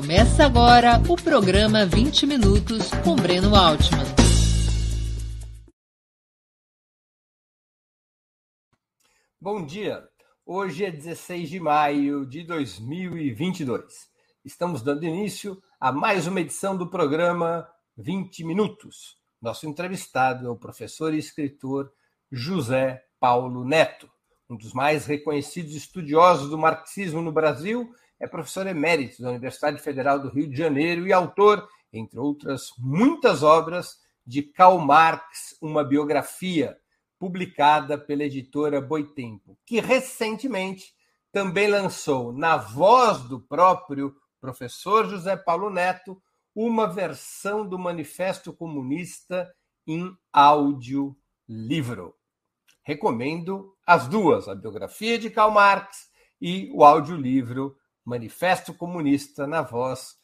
Começa agora o programa 20 Minutos com Breno Altman. Bom dia. Hoje é 16 de maio de 2022. Estamos dando início a mais uma edição do programa 20 Minutos. Nosso entrevistado é o professor e escritor José Paulo Neto, um dos mais reconhecidos estudiosos do marxismo no Brasil é professor emérito da Universidade Federal do Rio de Janeiro e autor, entre outras muitas obras, de Karl Marx, uma biografia, publicada pela editora Boitempo, que recentemente também lançou, na voz do próprio professor José Paulo Neto, uma versão do Manifesto Comunista em áudio livro. Recomendo as duas, a biografia de Karl Marx e o audiolivro Manifesto Comunista na voz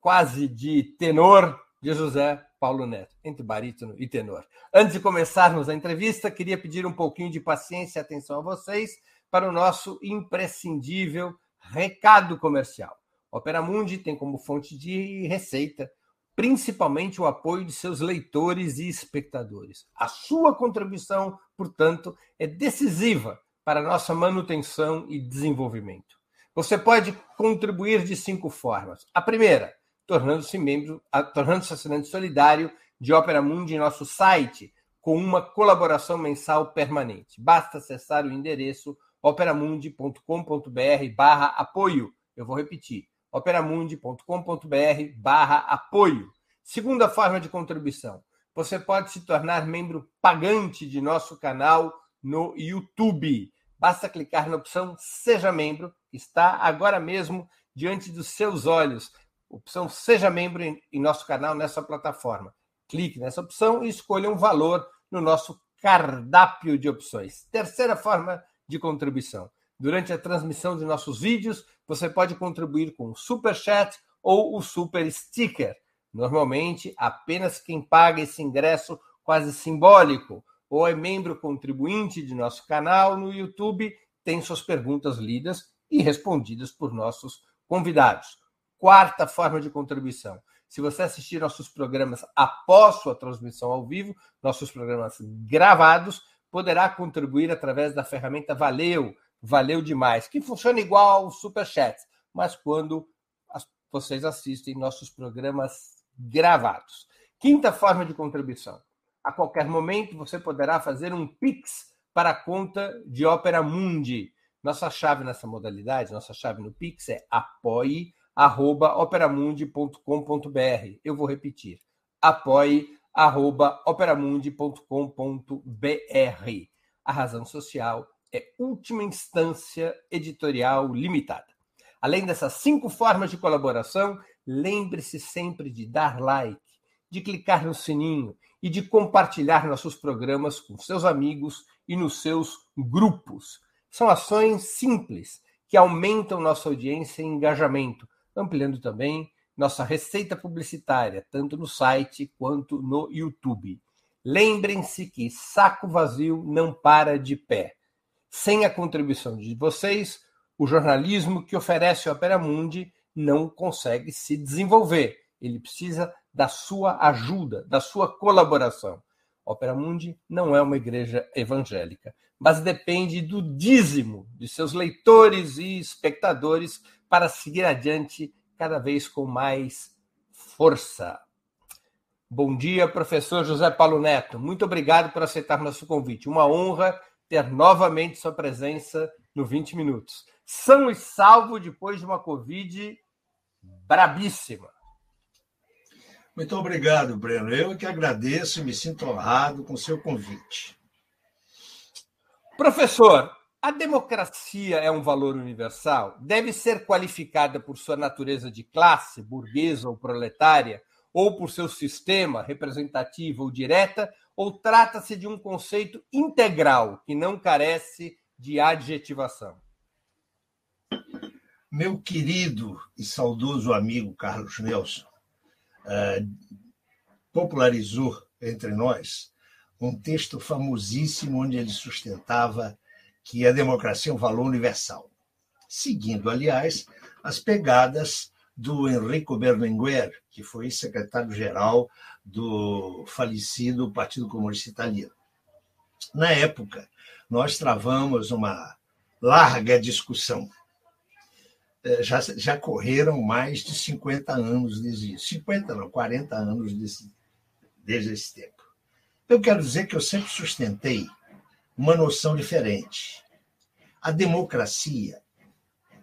quase de tenor de José Paulo Neto, entre barítono e tenor. Antes de começarmos a entrevista, queria pedir um pouquinho de paciência e atenção a vocês para o nosso imprescindível recado comercial. Opera Mundi tem como fonte de receita principalmente o apoio de seus leitores e espectadores. A sua contribuição, portanto, é decisiva para a nossa manutenção e desenvolvimento. Você pode contribuir de cinco formas. A primeira, tornando-se membro, tornando-se assinante solidário de Opera Mundi em nosso site, com uma colaboração mensal permanente. Basta acessar o endereço operamundi.com.br barra apoio. Eu vou repetir, operamundi.com.br barra apoio. Segunda forma de contribuição. Você pode se tornar membro pagante de nosso canal no YouTube. Basta clicar na opção Seja Membro, está agora mesmo diante dos seus olhos. Opção Seja Membro em, em nosso canal nessa plataforma. Clique nessa opção e escolha um valor no nosso cardápio de opções. Terceira forma de contribuição. Durante a transmissão de nossos vídeos, você pode contribuir com o Super Chat ou o Super Sticker. Normalmente, apenas quem paga esse ingresso quase simbólico ou é membro contribuinte de nosso canal no YouTube, tem suas perguntas lidas e respondidas por nossos convidados. Quarta forma de contribuição. Se você assistir nossos programas após sua transmissão ao vivo, nossos programas gravados, poderá contribuir através da ferramenta Valeu, Valeu Demais, que funciona igual ao Super Chat, mas quando vocês assistem nossos programas gravados. Quinta forma de contribuição a qualquer momento você poderá fazer um Pix para a conta de Opera Mundi. Nossa chave nessa modalidade, nossa chave no Pix é apoie@operamundi.com.br. Eu vou repetir: apoie@operamundi.com.br. A razão social é última instância editorial limitada. Além dessas cinco formas de colaboração, lembre-se sempre de dar like, de clicar no sininho e de compartilhar nossos programas com seus amigos e nos seus grupos. São ações simples que aumentam nossa audiência e engajamento, ampliando também nossa receita publicitária, tanto no site quanto no YouTube. Lembrem-se que saco vazio não para de pé. Sem a contribuição de vocês, o jornalismo que oferece o Opera Mundi não consegue se desenvolver. Ele precisa da sua ajuda, da sua colaboração. Opera Mundi não é uma igreja evangélica, mas depende do dízimo de seus leitores e espectadores para seguir adiante cada vez com mais força. Bom dia, professor José Paulo Neto. Muito obrigado por aceitar nosso convite. Uma honra ter novamente sua presença no 20 Minutos. São e salvo depois de uma Covid brabíssima. Muito obrigado, Breno. Eu que agradeço e me sinto honrado com o seu convite. Professor, a democracia é um valor universal? Deve ser qualificada por sua natureza de classe, burguesa ou proletária, ou por seu sistema representativo ou direta, ou trata-se de um conceito integral que não carece de adjetivação? Meu querido e saudoso amigo Carlos Nelson, uh, popularizou entre nós um texto famosíssimo onde ele sustentava que a democracia é um valor universal, seguindo, aliás, as pegadas do Enrico Berlinguer, que foi secretário-geral do falecido Partido Comunista Italiano. Na época, nós travamos uma larga discussão. É, já, já correram mais de 50 anos desde isso. 50 não, 40 anos desse, desde esse tempo. Eu quero dizer que eu sempre sustentei uma noção diferente. A democracia,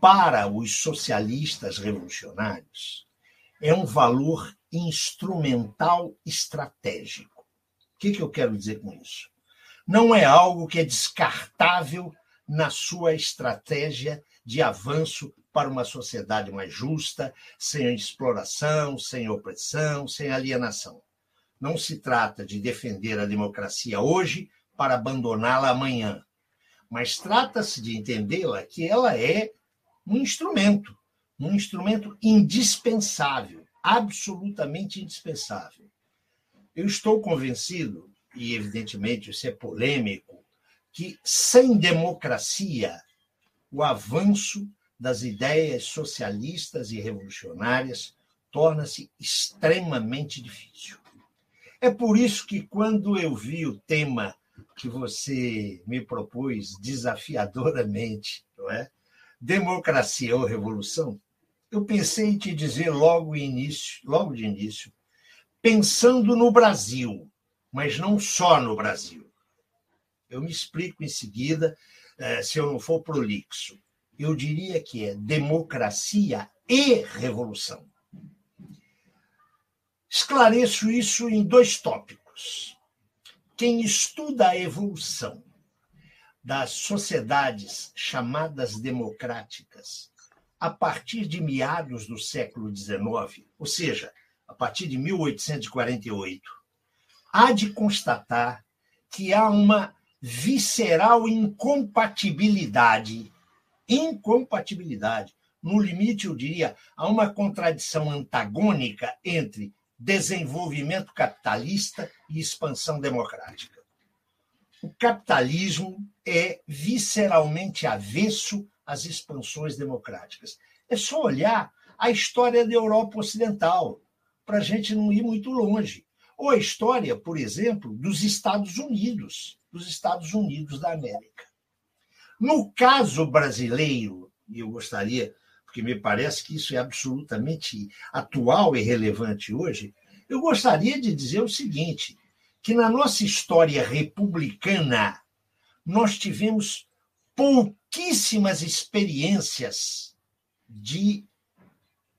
para os socialistas revolucionários, é um valor instrumental estratégico. O que, que eu quero dizer com isso? Não é algo que é descartável na sua estratégia de avanço para uma sociedade mais justa, sem exploração, sem opressão, sem alienação. Não se trata de defender a democracia hoje para abandoná-la amanhã, mas trata-se de entendê-la que ela é um instrumento, um instrumento indispensável, absolutamente indispensável. Eu estou convencido, e evidentemente isso é polêmico, que sem democracia o avanço das ideias socialistas e revolucionárias torna-se extremamente difícil. É por isso que, quando eu vi o tema que você me propôs desafiadoramente, não é? democracia ou revolução, eu pensei em te dizer logo, início, logo de início, pensando no Brasil, mas não só no Brasil. Eu me explico em seguida, se eu não for prolixo. Eu diria que é democracia e revolução. Esclareço isso em dois tópicos. Quem estuda a evolução das sociedades chamadas democráticas a partir de meados do século XIX, ou seja, a partir de 1848, há de constatar que há uma visceral incompatibilidade, incompatibilidade, no limite, eu diria, há uma contradição antagônica entre desenvolvimento capitalista e expansão democrática. O capitalismo é visceralmente avesso às expansões democráticas. É só olhar a história da Europa Ocidental, para a gente não ir muito longe. Ou a história, por exemplo, dos Estados Unidos, dos Estados Unidos da América. No caso brasileiro, e eu gostaria, porque me parece que isso é absolutamente atual e relevante hoje, eu gostaria de dizer o seguinte: que na nossa história republicana nós tivemos pouquíssimas experiências de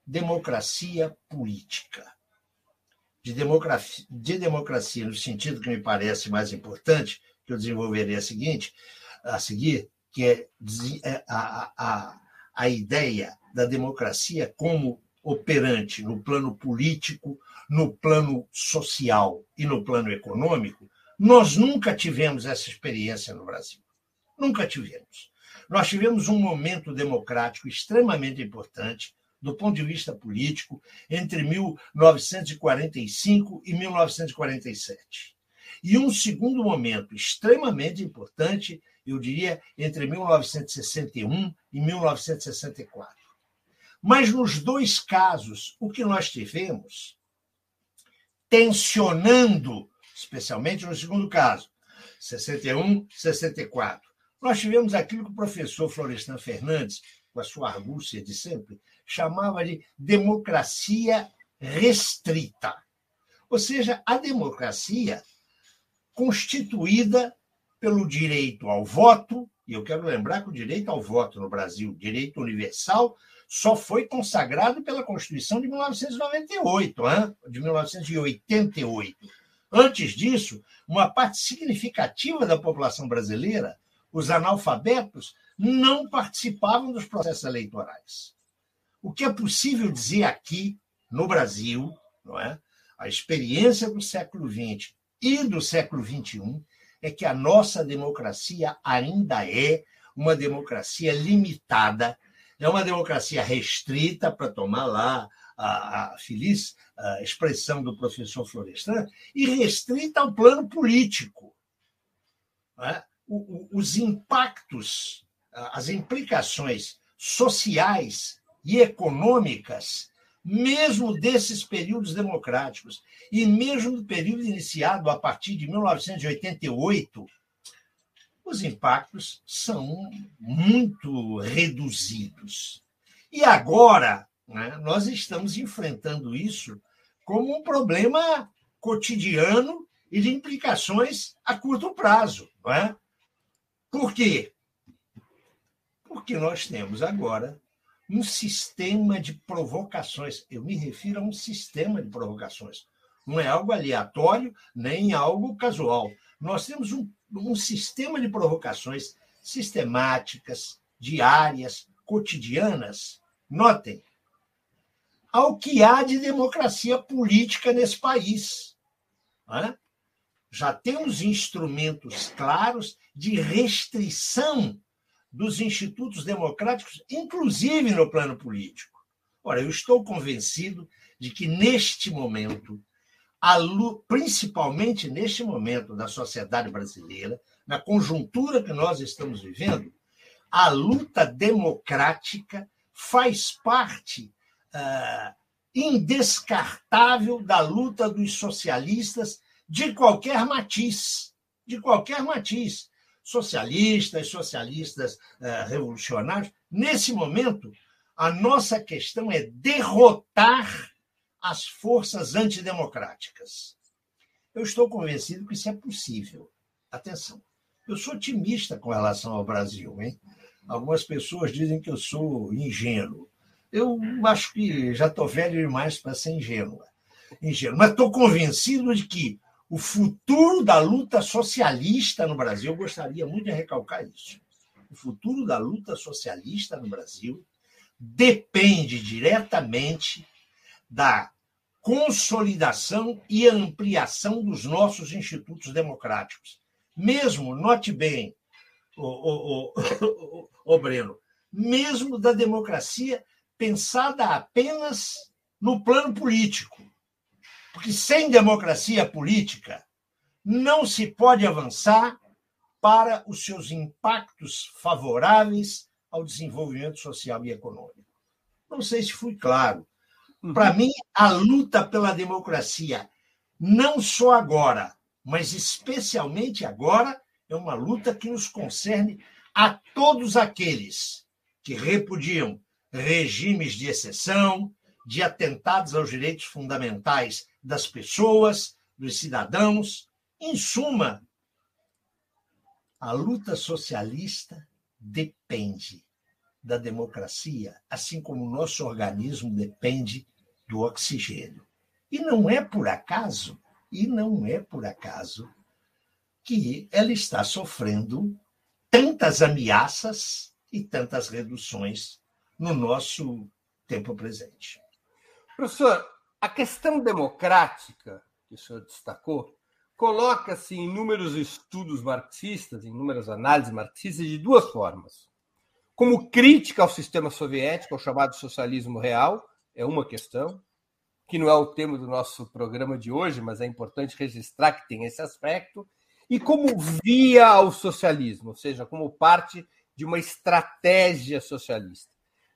democracia política. De democracia, de democracia no sentido que me parece mais importante, que eu desenvolverei a, seguinte, a seguir, que é, é a, a, a ideia da democracia como operante no plano político, no plano social e no plano econômico, nós nunca tivemos essa experiência no Brasil. Nunca tivemos. Nós tivemos um momento democrático extremamente importante do ponto de vista político entre 1945 e 1947. E um segundo momento extremamente importante, eu diria, entre 1961 e 1964. Mas nos dois casos, o que nós tivemos tensionando, especialmente no segundo caso, 61, 64. Nós tivemos aquilo que o professor Florestan Fernandes, com a sua argúcia de sempre, chamava de democracia restrita. Ou seja, a democracia constituída pelo direito ao voto, e eu quero lembrar que o direito ao voto no Brasil, direito universal, só foi consagrado pela Constituição de 1998, hein? de 1988. Antes disso, uma parte significativa da população brasileira, os analfabetos, não participavam dos processos eleitorais. O que é possível dizer aqui no Brasil, não é? A experiência do século XX e do século XXI é que a nossa democracia ainda é uma democracia limitada é uma democracia restrita, para tomar lá a, a feliz a expressão do professor Florestan, e restrita ao plano político. É? O, o, os impactos, as implicações sociais e econômicas mesmo desses períodos democráticos, e mesmo do período iniciado a partir de 1988, os impactos são muito reduzidos. E agora, né, nós estamos enfrentando isso como um problema cotidiano e de implicações a curto prazo. Não é? Por quê? Porque nós temos agora um sistema de provocações. Eu me refiro a um sistema de provocações. Não é algo aleatório, nem algo casual. Nós temos um, um sistema de provocações sistemáticas, diárias, cotidianas. Notem, ao que há de democracia política nesse país. É? Já temos instrumentos claros de restrição dos institutos democráticos, inclusive no plano político. Ora, eu estou convencido de que neste momento, principalmente neste momento da sociedade brasileira, na conjuntura que nós estamos vivendo, a luta democrática faz parte uh, indescartável da luta dos socialistas de qualquer matiz, de qualquer matiz socialistas, socialistas uh, revolucionários. Nesse momento, a nossa questão é derrotar as forças antidemocráticas. Eu estou convencido que isso é possível. Atenção, eu sou otimista com relação ao Brasil. Hein? Algumas pessoas dizem que eu sou ingênuo. Eu acho que já estou velho demais para ser ingênuo. ingênuo. Mas estou convencido de que o futuro da luta socialista no Brasil, eu gostaria muito de recalcar isso. O futuro da luta socialista no Brasil depende diretamente da consolidação e ampliação dos nossos institutos democráticos. Mesmo, note bem, o, o, o, Breno, mesmo da democracia pensada apenas no plano político. Porque sem democracia política não se pode avançar para os seus impactos favoráveis ao desenvolvimento social e econômico. Não sei se fui claro. Uhum. Para mim, a luta pela democracia, não só agora, mas especialmente agora, é uma luta que nos concerne a todos aqueles que repudiam regimes de exceção, de atentados aos direitos fundamentais das pessoas, dos cidadãos. Em suma, a luta socialista depende da democracia, assim como o nosso organismo depende do oxigênio. E não é por acaso, e não é por acaso que ela está sofrendo tantas ameaças e tantas reduções no nosso tempo presente. Professor, a questão democrática que o senhor destacou coloca-se em inúmeros estudos marxistas, em inúmeras análises marxistas, de duas formas. Como crítica ao sistema soviético, ao chamado socialismo real, é uma questão, que não é o tema do nosso programa de hoje, mas é importante registrar que tem esse aspecto, e como via ao socialismo, ou seja, como parte de uma estratégia socialista.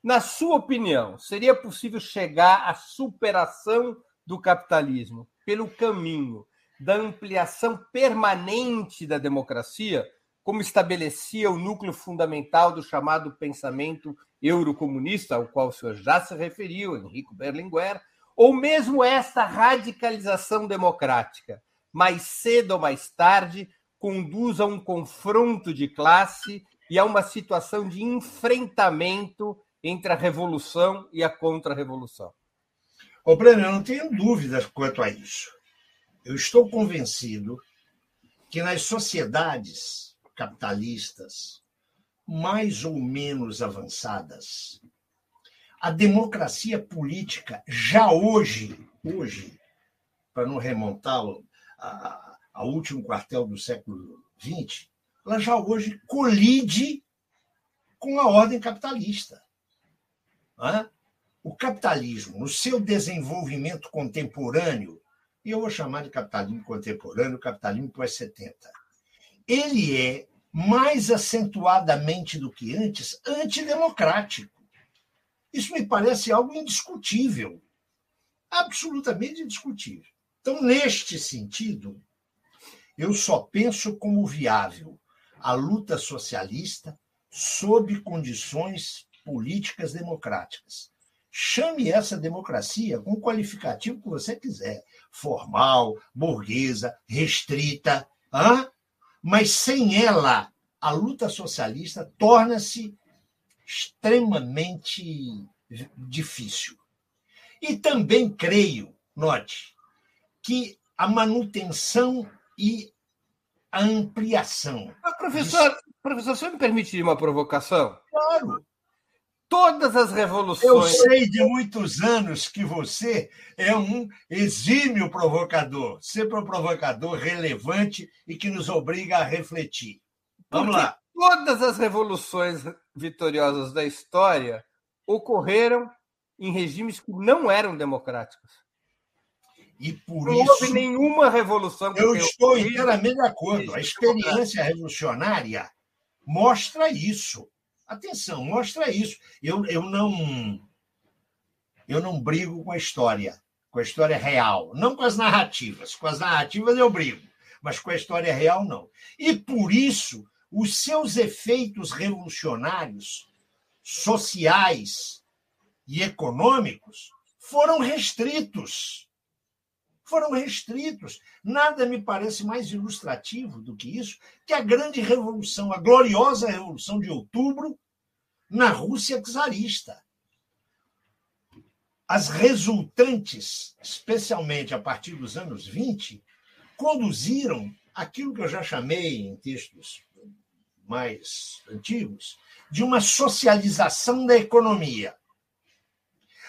Na sua opinião, seria possível chegar à superação do capitalismo pelo caminho da ampliação permanente da democracia, como estabelecia o núcleo fundamental do chamado pensamento eurocomunista, ao qual o senhor já se referiu, Henrico Berlinguer, ou mesmo essa radicalização democrática, mais cedo ou mais tarde, conduz a um confronto de classe e a uma situação de enfrentamento entre a revolução e a contra-revolução. Ô, Breno, eu não tenho dúvidas quanto a isso. Eu estou convencido que nas sociedades capitalistas mais ou menos avançadas, a democracia política já hoje, hoje, para não remontar ao último quartel do século XX, ela já hoje colide com a ordem capitalista. O capitalismo, no seu desenvolvimento contemporâneo, e eu vou chamar de capitalismo contemporâneo, capitalismo pós-70, ele é mais acentuadamente do que antes antidemocrático. Isso me parece algo indiscutível. absolutamente indiscutível. Então, neste sentido, eu só penso como viável a luta socialista sob condições políticas democráticas. Chame essa democracia com o qualificativo que você quiser: formal, burguesa, restrita. Hã? Mas sem ela, a luta socialista torna-se extremamente difícil. E também creio, note, que a manutenção e a ampliação. Professor, de... professor, você me permite uma provocação? Claro. Todas as revoluções. Eu sei de muitos anos que você é um exímio provocador, sempre um provocador relevante e que nos obriga a refletir. Vamos Porque lá. Todas as revoluções vitoriosas da história ocorreram em regimes que não eram democráticos. E por não isso. houve nenhuma revolução. Eu estou inteiramente de acordo. A Isso, experiência revolucionária mostra isso. Atenção, mostra isso. Eu, eu não eu não brigo com a história, com a história real, não com as narrativas. Com as narrativas eu brigo, mas com a história real não. E por isso os seus efeitos revolucionários, sociais e econômicos foram restritos. Foram restritos. Nada me parece mais ilustrativo do que isso, que a grande revolução, a gloriosa revolução de outubro na Rússia czarista. As resultantes, especialmente a partir dos anos 20, conduziram aquilo que eu já chamei em textos mais antigos de uma socialização da economia.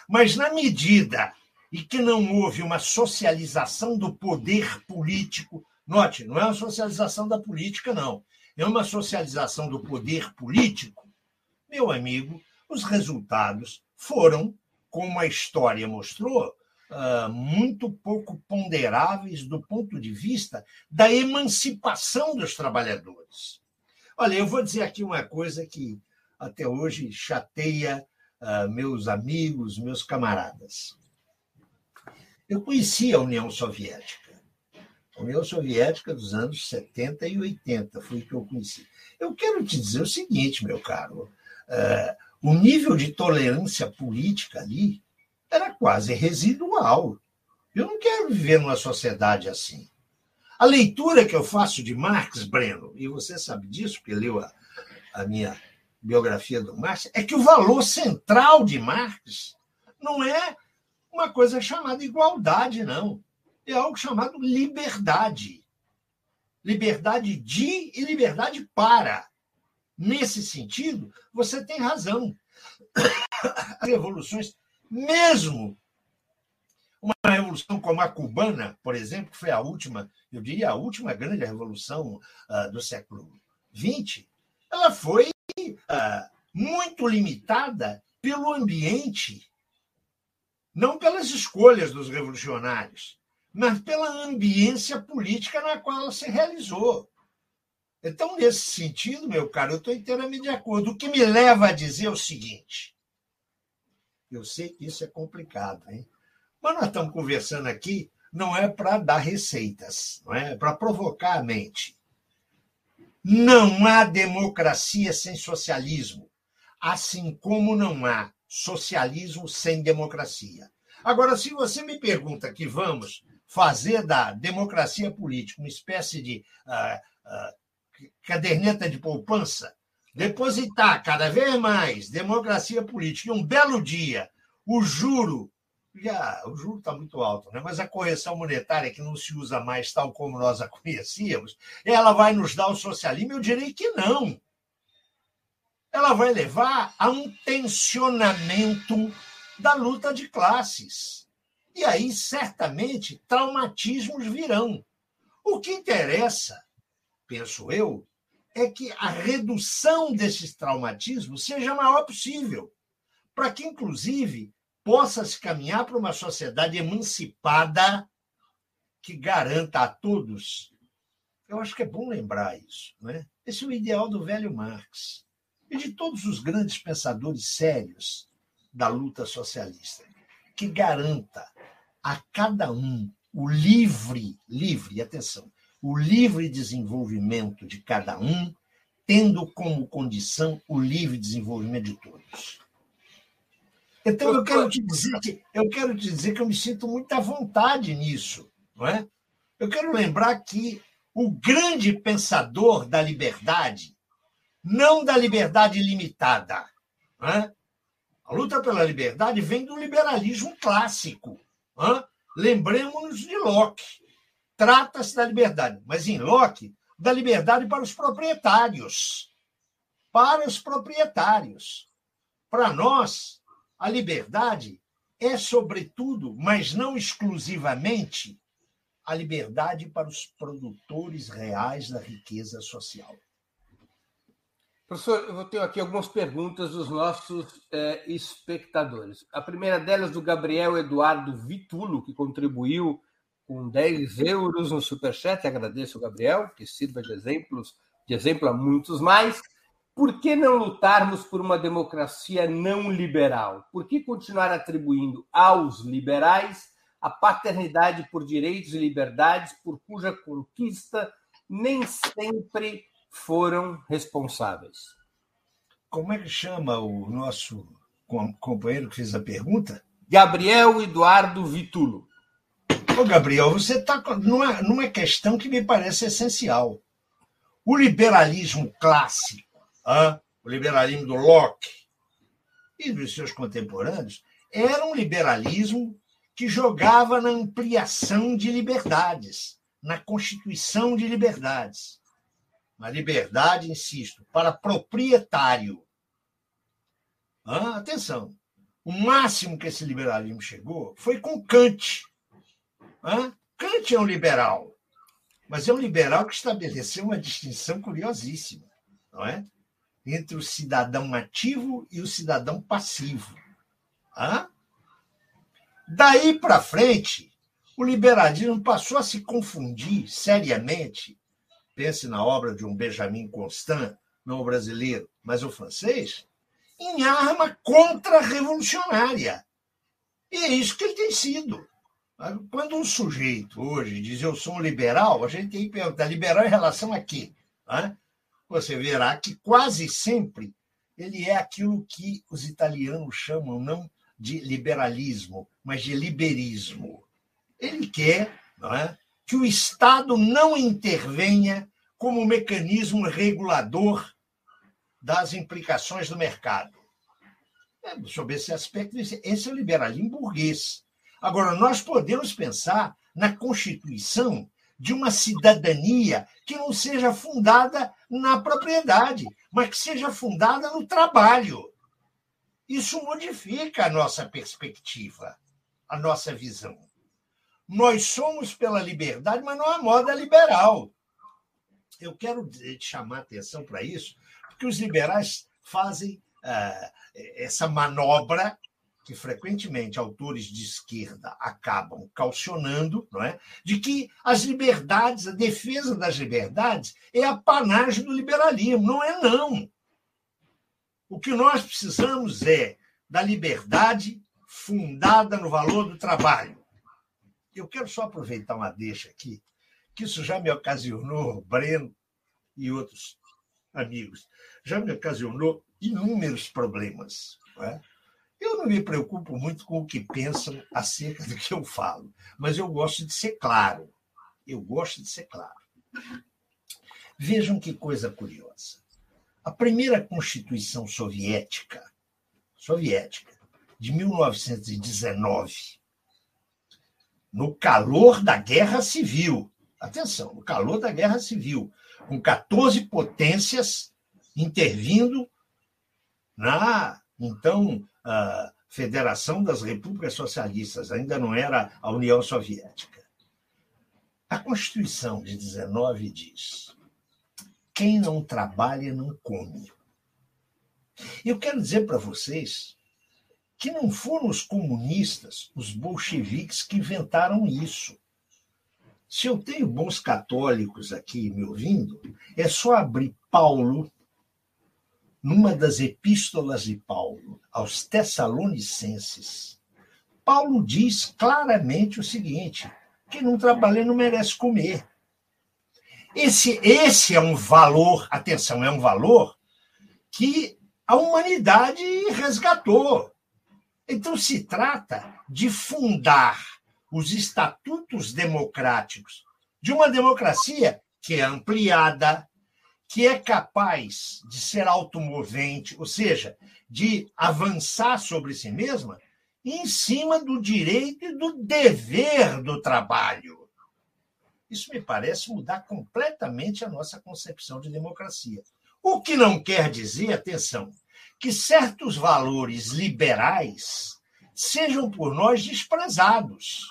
Mas na medida em que não houve uma socialização do poder político, note, não é uma socialização da política, não. É uma socialização do poder político. Meu amigo, os resultados foram, como a história mostrou, uh, muito pouco ponderáveis do ponto de vista da emancipação dos trabalhadores. Olha, eu vou dizer aqui uma coisa que até hoje chateia uh, meus amigos, meus camaradas. Eu conheci a União Soviética. A União Soviética dos anos 70 e 80 foi que eu conheci. Eu quero te dizer o seguinte, meu caro: uh, o nível de tolerância política ali era quase residual. Eu não quero viver numa sociedade assim. A leitura que eu faço de Marx, Breno, e você sabe disso, porque leu a, a minha biografia do Marx, é que o valor central de Marx não é uma coisa chamada igualdade, não. É algo chamado liberdade. Liberdade de e liberdade para. Nesse sentido, você tem razão. As revoluções, mesmo uma revolução como a cubana, por exemplo, que foi a última, eu diria, a última grande revolução uh, do século XX, ela foi uh, muito limitada pelo ambiente, não pelas escolhas dos revolucionários, mas pela ambiência política na qual ela se realizou. Então, nesse sentido, meu caro, eu estou inteiramente de acordo. O que me leva a dizer o seguinte: eu sei que isso é complicado, hein? Mas nós estamos conversando aqui não é para dar receitas, não é, é para provocar a mente. Não há democracia sem socialismo, assim como não há socialismo sem democracia. Agora, se você me pergunta que vamos fazer da democracia política uma espécie de uh, uh, caderneta de poupança, depositar cada vez mais democracia política e um belo dia o juro já o juro está muito alto, né? mas a correção monetária que não se usa mais tal como nós a conhecíamos, ela vai nos dar o socialismo? Eu direi que não. Ela vai levar a um tensionamento da luta de classes. E aí, certamente, traumatismos virão. O que interessa, penso eu, é que a redução desses traumatismos seja a maior possível, para que, inclusive, possa se caminhar para uma sociedade emancipada que garanta a todos. Eu acho que é bom lembrar isso. Né? Esse é o ideal do velho Marx e de todos os grandes pensadores sérios da luta socialista, que garanta a cada um o livre, livre, atenção, o livre desenvolvimento de cada um, tendo como condição o livre desenvolvimento de todos. Então eu quero te dizer que eu quero te dizer que eu me sinto muita vontade nisso, não é? Eu quero lembrar que o grande pensador da liberdade, não da liberdade limitada, não é? a luta pela liberdade vem do liberalismo clássico. Não é? Lembremos-nos de Locke. Trata-se da liberdade, mas em Locke, da liberdade para os proprietários. Para os proprietários. Para nós, a liberdade é, sobretudo, mas não exclusivamente, a liberdade para os produtores reais da riqueza social. Professor, eu tenho aqui algumas perguntas dos nossos é, espectadores. A primeira delas do Gabriel Eduardo Vitulo, que contribuiu com 10 euros no Superchat. Agradeço, Gabriel, que sirva de, exemplos, de exemplo a muitos mais. Por que não lutarmos por uma democracia não liberal? Por que continuar atribuindo aos liberais a paternidade por direitos e liberdades por cuja conquista nem sempre foram responsáveis? Como é que chama o nosso companheiro que fez a pergunta? Gabriel Eduardo Vitulo. Ô, Gabriel, você está numa, numa questão que me parece essencial. O liberalismo clássico o liberalismo do Locke e dos seus contemporâneos, era um liberalismo que jogava na ampliação de liberdades, na constituição de liberdades. Uma liberdade, insisto, para proprietário. Ah, atenção, o máximo que esse liberalismo chegou foi com Kant. Ah, Kant é um liberal, mas é um liberal que estabeleceu uma distinção curiosíssima, não é? entre o cidadão ativo e o cidadão passivo. Hã? Daí para frente, o liberalismo passou a se confundir seriamente. Pense na obra de um Benjamin Constant, não o brasileiro, mas o francês, em arma contra-revolucionária. E é isso que ele tem sido. Quando um sujeito hoje diz eu sou um liberal, a gente tem que perguntar: liberal em relação a quê? você verá que quase sempre ele é aquilo que os italianos chamam não de liberalismo, mas de liberismo. Ele quer não é, que o Estado não intervenha como mecanismo regulador das implicações do mercado. É, sob esse aspecto, esse é o liberalismo burguês. Agora, nós podemos pensar na Constituição de uma cidadania que não seja fundada na propriedade, mas que seja fundada no trabalho. Isso modifica a nossa perspectiva, a nossa visão. Nós somos pela liberdade, mas não a moda liberal. Eu quero chamar atenção para isso, porque os liberais fazem uh, essa manobra que frequentemente autores de esquerda acabam calcionando, não é? de que as liberdades, a defesa das liberdades, é a panagem do liberalismo. Não é, não. O que nós precisamos é da liberdade fundada no valor do trabalho. Eu quero só aproveitar uma deixa aqui, que isso já me ocasionou, Breno e outros amigos, já me ocasionou inúmeros problemas. Não é? Eu não me preocupo muito com o que pensam acerca do que eu falo, mas eu gosto de ser claro. Eu gosto de ser claro. Vejam que coisa curiosa. A primeira Constituição soviética, soviética, de 1919, no calor da Guerra Civil, atenção, no calor da Guerra Civil, com 14 potências intervindo na então Federação das Repúblicas Socialistas, ainda não era a União Soviética. A Constituição de 19 diz: quem não trabalha não come. Eu quero dizer para vocês que não foram os comunistas, os bolcheviques, que inventaram isso. Se eu tenho bons católicos aqui me ouvindo, é só abrir Paulo numa das epístolas de Paulo aos Tessalonicenses, Paulo diz claramente o seguinte: quem não trabalha não merece comer. Esse, esse é um valor, atenção, é um valor que a humanidade resgatou. Então se trata de fundar os estatutos democráticos de uma democracia que é ampliada, que é capaz de ser automovente, ou seja, de avançar sobre si mesma em cima do direito e do dever do trabalho. Isso me parece mudar completamente a nossa concepção de democracia. O que não quer dizer, atenção, que certos valores liberais sejam por nós desprezados.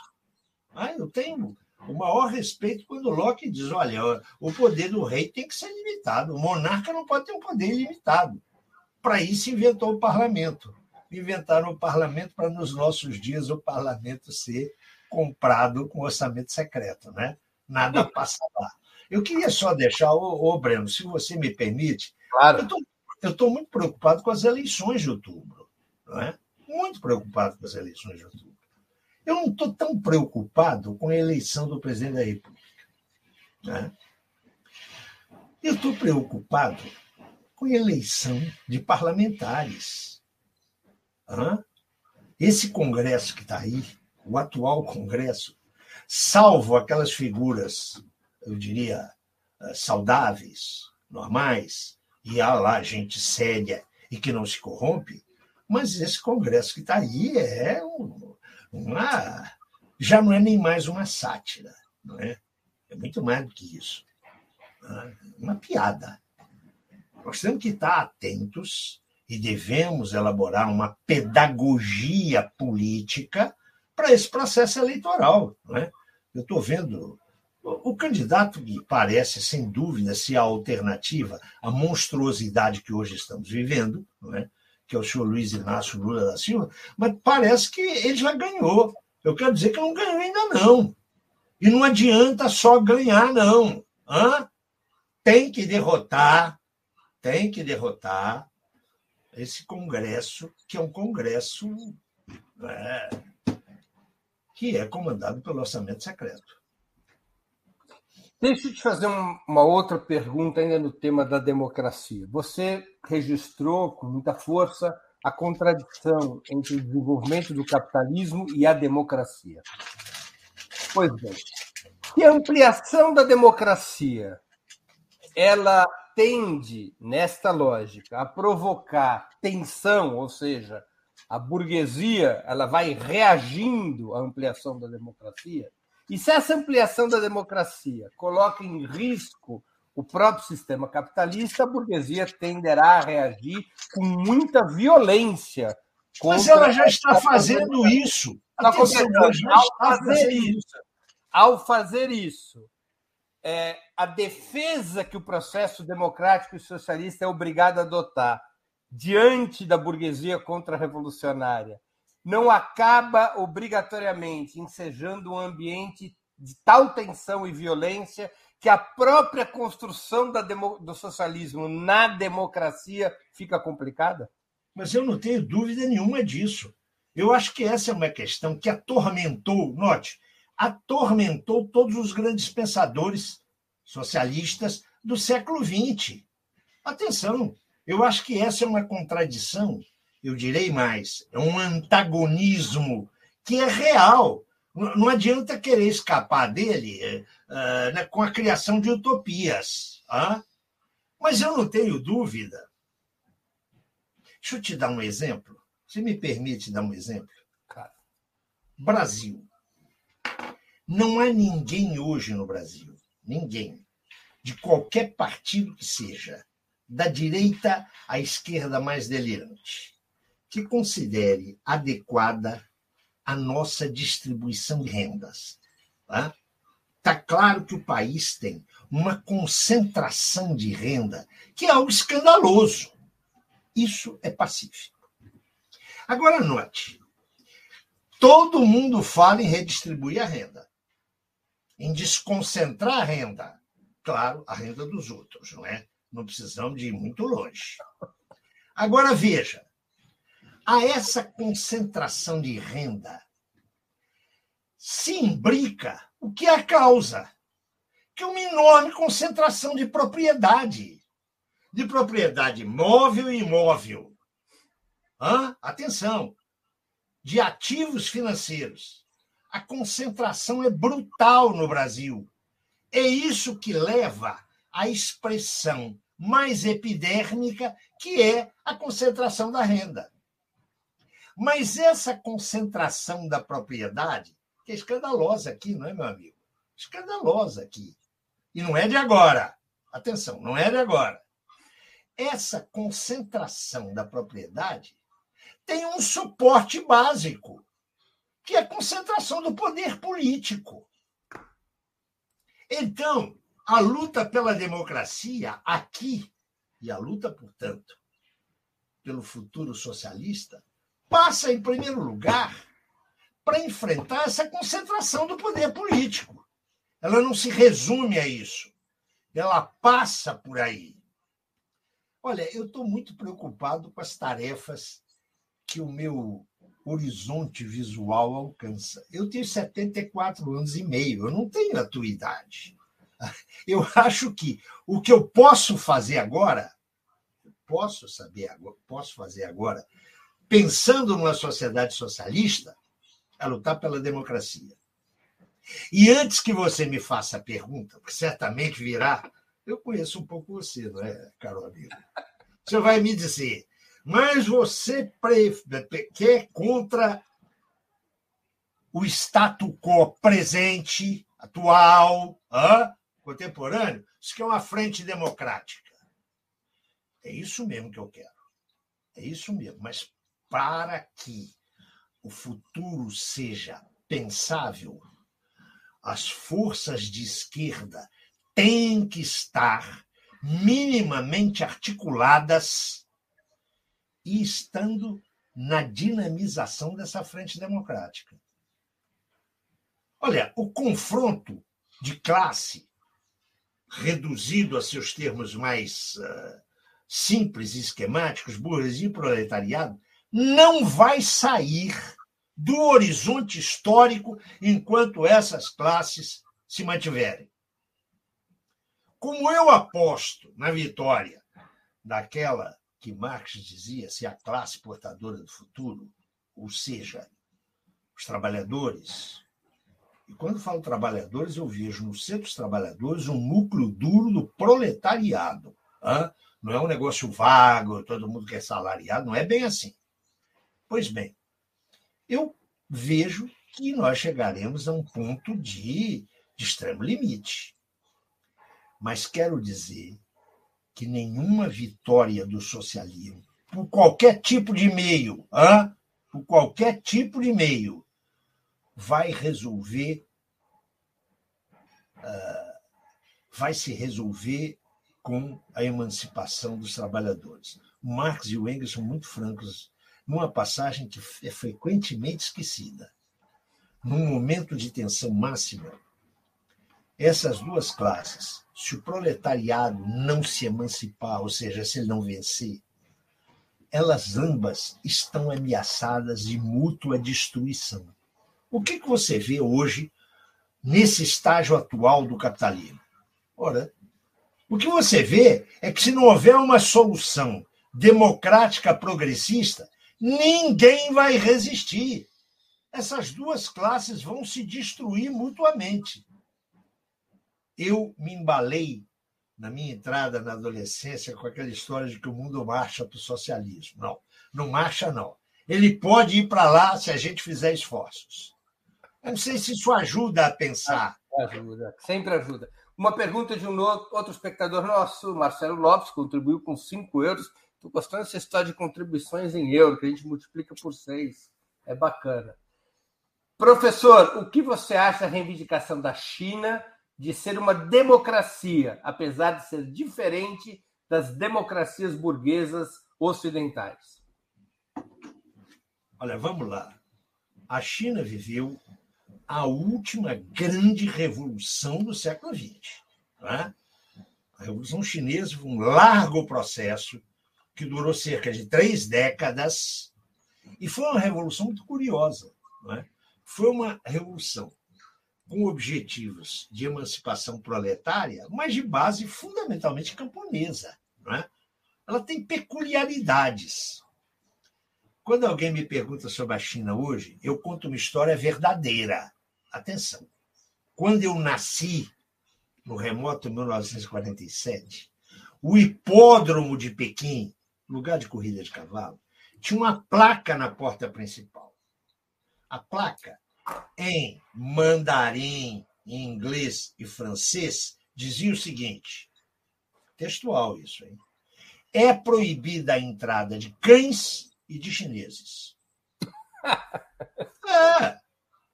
Ah, eu tenho o maior respeito quando Locke diz: olha, o poder do rei tem que ser limitado, o monarca não pode ter um poder ilimitado. Para isso inventou o parlamento. Inventaram o parlamento para, nos nossos dias, o parlamento ser comprado com orçamento secreto, né? Nada passa lá. Eu queria só deixar, ô, ô Breno, se você me permite, claro. eu estou muito preocupado com as eleições de outubro. Não é? Muito preocupado com as eleições de outubro. Eu não estou tão preocupado com a eleição do presidente da República. Né? Eu estou preocupado com a eleição de parlamentares. Esse Congresso que está aí, o atual Congresso, salvo aquelas figuras, eu diria, eh, saudáveis, normais, e há lá gente séria e que não se corrompe, mas esse Congresso que está aí é um, uma, já não é nem mais uma sátira, não é? É muito mais do que isso. Né? Uma piada. Nós temos que estar atentos e devemos elaborar uma pedagogia política para esse processo eleitoral. Não é? Eu estou vendo o candidato que parece, sem dúvida, ser a alternativa à monstruosidade que hoje estamos vivendo, é? que é o senhor Luiz Inácio Lula da Silva, mas parece que ele já ganhou. Eu quero dizer que não ganhou ainda não. E não adianta só ganhar, não. Hã? Tem que derrotar, tem que derrotar esse Congresso, que é um Congresso é, que é comandado pelo orçamento secreto. Deixa eu te fazer uma outra pergunta ainda no tema da democracia. Você registrou com muita força a contradição entre o desenvolvimento do capitalismo e a democracia. Pois bem, que a ampliação da democracia ela tende, nesta lógica, a provocar tensão, ou seja, a burguesia ela vai reagindo à ampliação da democracia, e se essa ampliação da democracia coloca em risco o próprio sistema capitalista, a burguesia tenderá a reagir com muita violência. Mas ela já está fazendo isso. Atenção, ao fazer isso, ao fazer isso, é, a defesa que o processo democrático e socialista é obrigado a adotar diante da burguesia contra-revolucionária não acaba obrigatoriamente ensejando um ambiente de tal tensão e violência que a própria construção do socialismo na democracia fica complicada? Mas eu não tenho dúvida nenhuma disso. Eu acho que essa é uma questão que atormentou, note, atormentou todos os grandes pensadores socialistas do século XX. Atenção, eu acho que essa é uma contradição eu direi mais, é um antagonismo que é real. Não adianta querer escapar dele uh, né, com a criação de utopias. Uh? Mas eu não tenho dúvida. Deixa eu te dar um exemplo. Você me permite dar um exemplo? Claro. Brasil. Não há ninguém hoje no Brasil, ninguém, de qualquer partido que seja, da direita à esquerda mais delirante, que considere adequada a nossa distribuição de rendas. Está tá claro que o país tem uma concentração de renda que é algo escandaloso. Isso é pacífico. Agora, note: todo mundo fala em redistribuir a renda, em desconcentrar a renda. Claro, a renda dos outros, não é? Não precisamos de ir muito longe. Agora, veja: a essa concentração de renda se imbrica o que é a causa, que é uma enorme concentração de propriedade, de propriedade móvel e imóvel. Hã? Atenção, de ativos financeiros. A concentração é brutal no Brasil. É isso que leva à expressão mais epidérmica, que é a concentração da renda. Mas essa concentração da propriedade, que é escandalosa aqui, não é, meu amigo? Escandalosa aqui. E não é de agora. Atenção, não é de agora. Essa concentração da propriedade tem um suporte básico, que é a concentração do poder político. Então, a luta pela democracia aqui, e a luta, portanto, pelo futuro socialista, passa, em primeiro lugar, para enfrentar essa concentração do poder político. Ela não se resume a isso. Ela passa por aí. Olha, eu estou muito preocupado com as tarefas que o meu horizonte visual alcança. Eu tenho 74 anos e meio, eu não tenho a tua idade. Eu acho que o que eu posso fazer agora, posso saber, posso fazer agora, pensando numa sociedade socialista, é lutar pela democracia. E antes que você me faça a pergunta, porque certamente virá, eu conheço um pouco você, não é, caro amigo? Você vai me dizer, mas você quer contra o status quo presente, atual, contemporâneo? Isso que é uma frente democrática. É isso mesmo que eu quero. É isso mesmo. Mas para que o futuro seja pensável, as forças de esquerda têm que estar minimamente articuladas e estando na dinamização dessa frente democrática. Olha, o confronto de classe, reduzido a seus termos mais uh, simples e esquemáticos, burguesia e proletariado, não vai sair do horizonte histórico enquanto essas classes se mantiverem. Como eu aposto na vitória daquela que Marx dizia ser a classe portadora do futuro, ou seja, os trabalhadores. E quando falo trabalhadores, eu vejo no centro dos trabalhadores um núcleo duro do proletariado. Não é um negócio vago, todo mundo quer salariado, não é bem assim. Pois bem, eu vejo que nós chegaremos a um ponto de, de extremo limite. Mas quero dizer que nenhuma vitória do socialismo, por qualquer tipo de meio, hein? por qualquer tipo de meio, vai resolver, uh, vai se resolver com a emancipação dos trabalhadores. Marx e Engels são muito francos numa passagem que é frequentemente esquecida. Num momento de tensão máxima, essas duas classes, se o proletariado não se emancipar, ou seja, se ele não vencer, elas ambas estão ameaçadas de mútua destruição. O que, que você vê hoje nesse estágio atual do capitalismo? Ora, o que você vê é que se não houver uma solução democrática progressista, ninguém vai resistir. Essas duas classes vão se destruir mutuamente. Eu me embalei na minha entrada na adolescência com aquela história de que o mundo marcha para o socialismo. Não, não marcha, não. Ele pode ir para lá se a gente fizer esforços. Eu não sei se isso ajuda a pensar. Ajuda, sempre ajuda. Uma pergunta de um outro espectador nosso, Marcelo Lopes, contribuiu com 5 euros. Estou gostando dessa história de contribuições em euro, que a gente multiplica por seis. É bacana. Professor, o que você acha da reivindicação da China de ser uma democracia, apesar de ser diferente das democracias burguesas ocidentais? Olha, vamos lá. A China viveu a última grande revolução do século XX. É? A Revolução Chinesa foi um largo processo que durou cerca de três décadas, e foi uma revolução muito curiosa, é? foi uma revolução com objetivos de emancipação proletária, mas de base fundamentalmente camponesa. É? Ela tem peculiaridades. Quando alguém me pergunta sobre a China hoje, eu conto uma história verdadeira. Atenção. Quando eu nasci, no remoto 1947, o hipódromo de Pequim, lugar de corrida de cavalo, tinha uma placa na porta principal. A placa, em mandarim, em inglês e francês, dizia o seguinte: textual isso, hein? É proibida a entrada de cães e de chineses. É.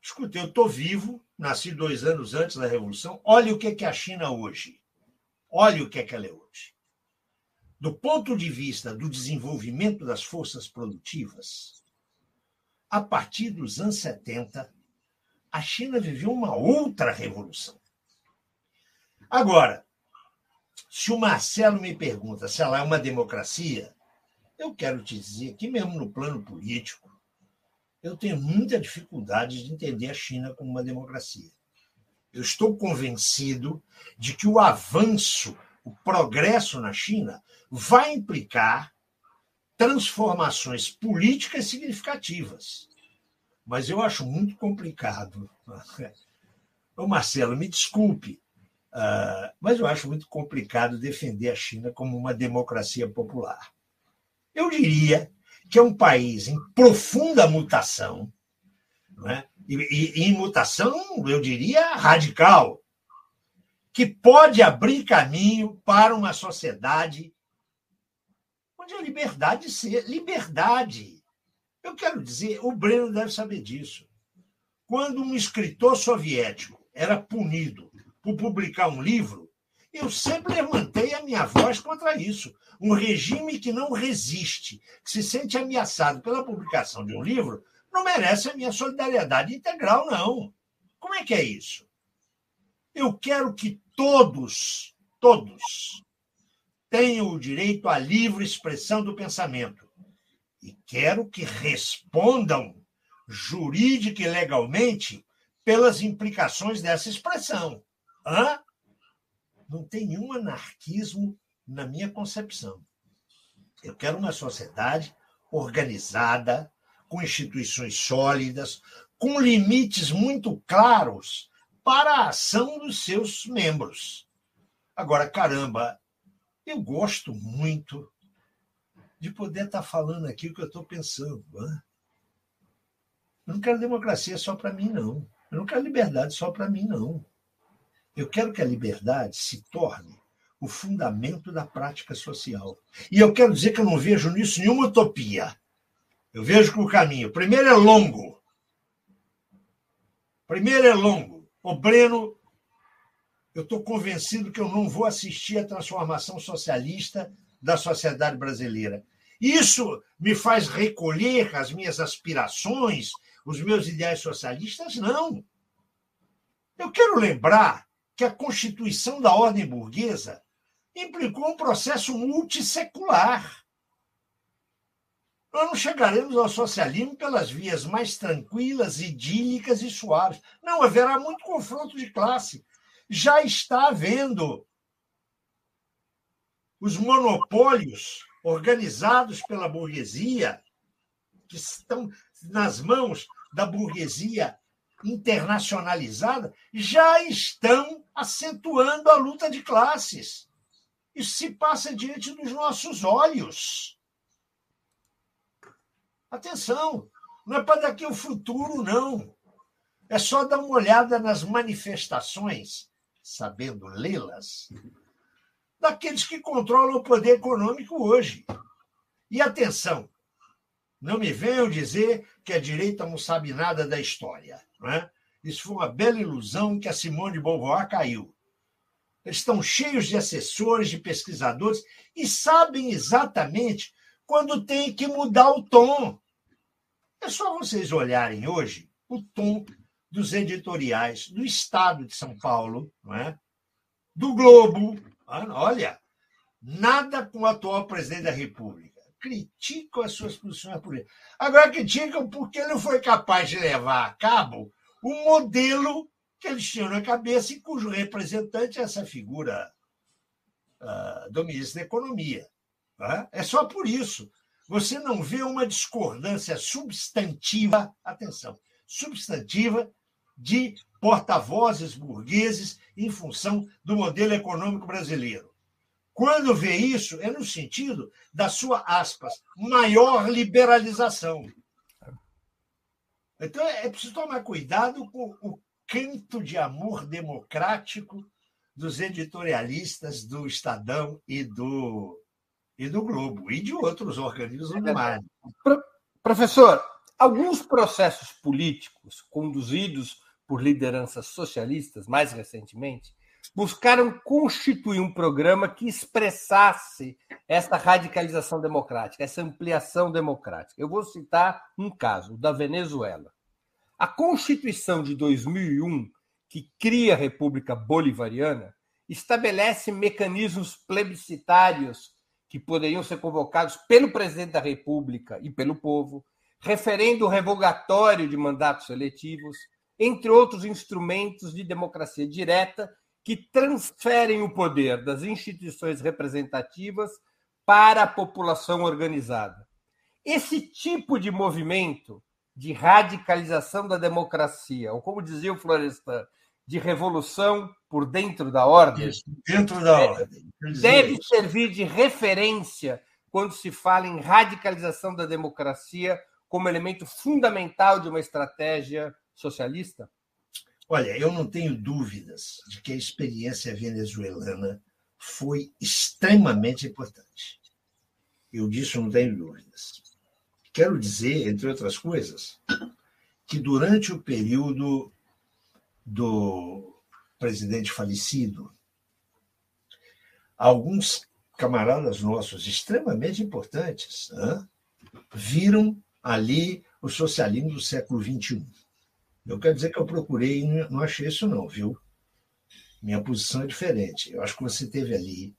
Escutei, eu estou vivo, nasci dois anos antes da Revolução. Olha o que é a China hoje. Olha o que é que ela é hoje. Do ponto de vista do desenvolvimento das forças produtivas, a partir dos anos 70, a China viveu uma outra revolução. Agora, se o Marcelo me pergunta se ela é uma democracia, eu quero te dizer que, mesmo no plano político, eu tenho muita dificuldade de entender a China como uma democracia. Eu estou convencido de que o avanço, o progresso na China vai implicar transformações políticas significativas. Mas eu acho muito complicado. Ô Marcelo, me desculpe, ah, mas eu acho muito complicado defender a China como uma democracia popular. Eu diria que é um país em profunda mutação, é? e, e, em mutação, eu diria, radical, que pode abrir caminho para uma sociedade onde a liberdade ser liberdade. Eu quero dizer, o Breno deve saber disso. Quando um escritor soviético era punido por publicar um livro, eu sempre levantei a minha voz contra isso. Um regime que não resiste, que se sente ameaçado pela publicação de um livro, não merece a minha solidariedade integral, não. Como é que é isso? Eu quero que todos, todos, tenham o direito à livre expressão do pensamento. E quero que respondam jurídica e legalmente pelas implicações dessa expressão. Hã? não tem nenhum anarquismo na minha concepção. Eu quero uma sociedade organizada, com instituições sólidas, com limites muito claros para a ação dos seus membros. Agora, caramba, eu gosto muito de poder estar falando aqui o que eu estou pensando. Né? Eu não quero democracia só para mim, não. Eu não quero liberdade só para mim, não. Eu quero que a liberdade se torne o fundamento da prática social. E eu quero dizer que eu não vejo nisso nenhuma utopia. Eu vejo que o caminho, primeiro, é longo. Primeiro é longo. O Breno, eu estou convencido que eu não vou assistir à transformação socialista da sociedade brasileira. Isso me faz recolher as minhas aspirações, os meus ideais socialistas? Não. Eu quero lembrar que a constituição da ordem burguesa implicou um processo multissecular. Nós não chegaremos ao socialismo pelas vias mais tranquilas, idílicas e suaves. Não, haverá muito confronto de classe. Já está havendo. Os monopólios organizados pela burguesia, que estão nas mãos da burguesia internacionalizada já estão acentuando a luta de classes. Isso se passa diante dos nossos olhos. Atenção, não é para daqui o futuro, não. É só dar uma olhada nas manifestações, sabendo lê-las, daqueles que controlam o poder econômico hoje. E atenção, não me venham dizer que a direita não sabe nada da história. Não é? Isso foi uma bela ilusão que a Simone de Beauvoir caiu. Eles estão cheios de assessores, de pesquisadores e sabem exatamente quando tem que mudar o tom. É só vocês olharem hoje o tom dos editoriais do Estado de São Paulo, não é? do Globo. Olha, nada com o atual presidente da República criticam as suas posições políticas. Agora criticam porque ele não foi capaz de levar a cabo o modelo que eles tinham na cabeça e cujo representante é essa figura uh, do ministro da Economia. Tá? É só por isso. Você não vê uma discordância substantiva, atenção, substantiva de porta-vozes burgueses em função do modelo econômico brasileiro. Quando vê isso, é no sentido da sua, aspas, maior liberalização. Então é preciso tomar cuidado com o canto de amor democrático dos editorialistas do Estadão e do, e do Globo, e de outros organismos do mar. Professor, alguns processos políticos conduzidos por lideranças socialistas, mais recentemente, buscaram constituir um programa que expressasse essa radicalização democrática, essa ampliação democrática. Eu vou citar um caso, o da Venezuela. A Constituição de 2001, que cria a República Bolivariana, estabelece mecanismos plebiscitários que poderiam ser convocados pelo presidente da República e pelo povo, referendo revogatório de mandatos eletivos, entre outros instrumentos de democracia direta que transferem o poder das instituições representativas para a população organizada. Esse tipo de movimento de radicalização da democracia, ou como dizia o Florestan, de revolução por dentro da ordem, Isso, dentro da ordem. deve servir de referência quando se fala em radicalização da democracia como elemento fundamental de uma estratégia socialista? Olha, eu não tenho dúvidas de que a experiência venezuelana foi extremamente importante. Eu disso não tenho dúvidas. Quero dizer, entre outras coisas, que durante o período do presidente falecido, alguns camaradas nossos extremamente importantes viram ali o socialismo do século XXI. Eu quero dizer que eu procurei e não achei isso, não, viu? Minha posição é diferente. Eu acho que você teve ali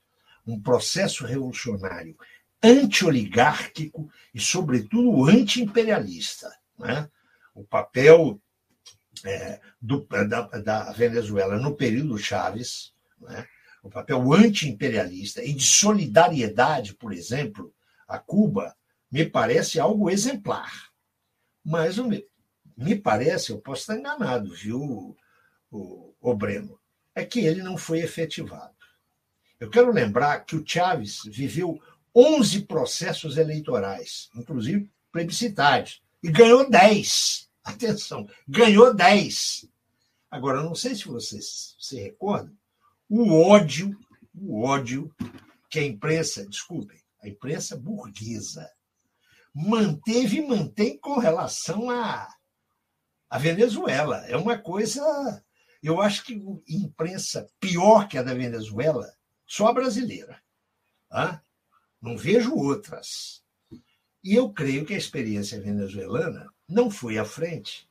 um processo revolucionário anti-oligárquico e, sobretudo, anti-imperialista. Né? O papel é, do, da, da, Venezuela no período Chaves, né? o papel anti-imperialista e de solidariedade, por exemplo, a Cuba, me parece algo exemplar. Mas me parece, eu posso estar enganado, viu, o, o Breno, é que ele não foi efetivado. Eu quero lembrar que o Chaves viveu 11 processos eleitorais, inclusive plebiscitários, e ganhou 10. Atenção, ganhou 10. Agora, não sei se vocês se recordam, o ódio, o ódio que a imprensa, desculpem, a imprensa burguesa manteve e mantém com relação a, a Venezuela. É uma coisa. Eu acho que imprensa pior que a da Venezuela, só a brasileira. Tá? Não vejo outras. E eu creio que a experiência venezuelana não foi à frente,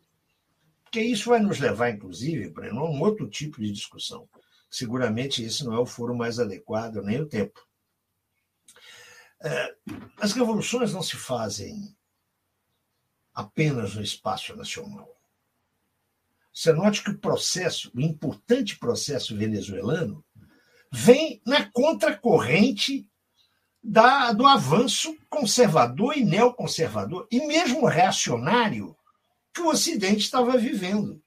porque isso vai nos levar, inclusive, para um outro tipo de discussão. Seguramente esse não é o foro mais adequado, nem o tempo. É, as revoluções não se fazem apenas no espaço nacional. Você note que o processo, o importante processo venezuelano, vem na contracorrente da, do avanço conservador e neoconservador, e mesmo reacionário, que o Ocidente estava vivendo.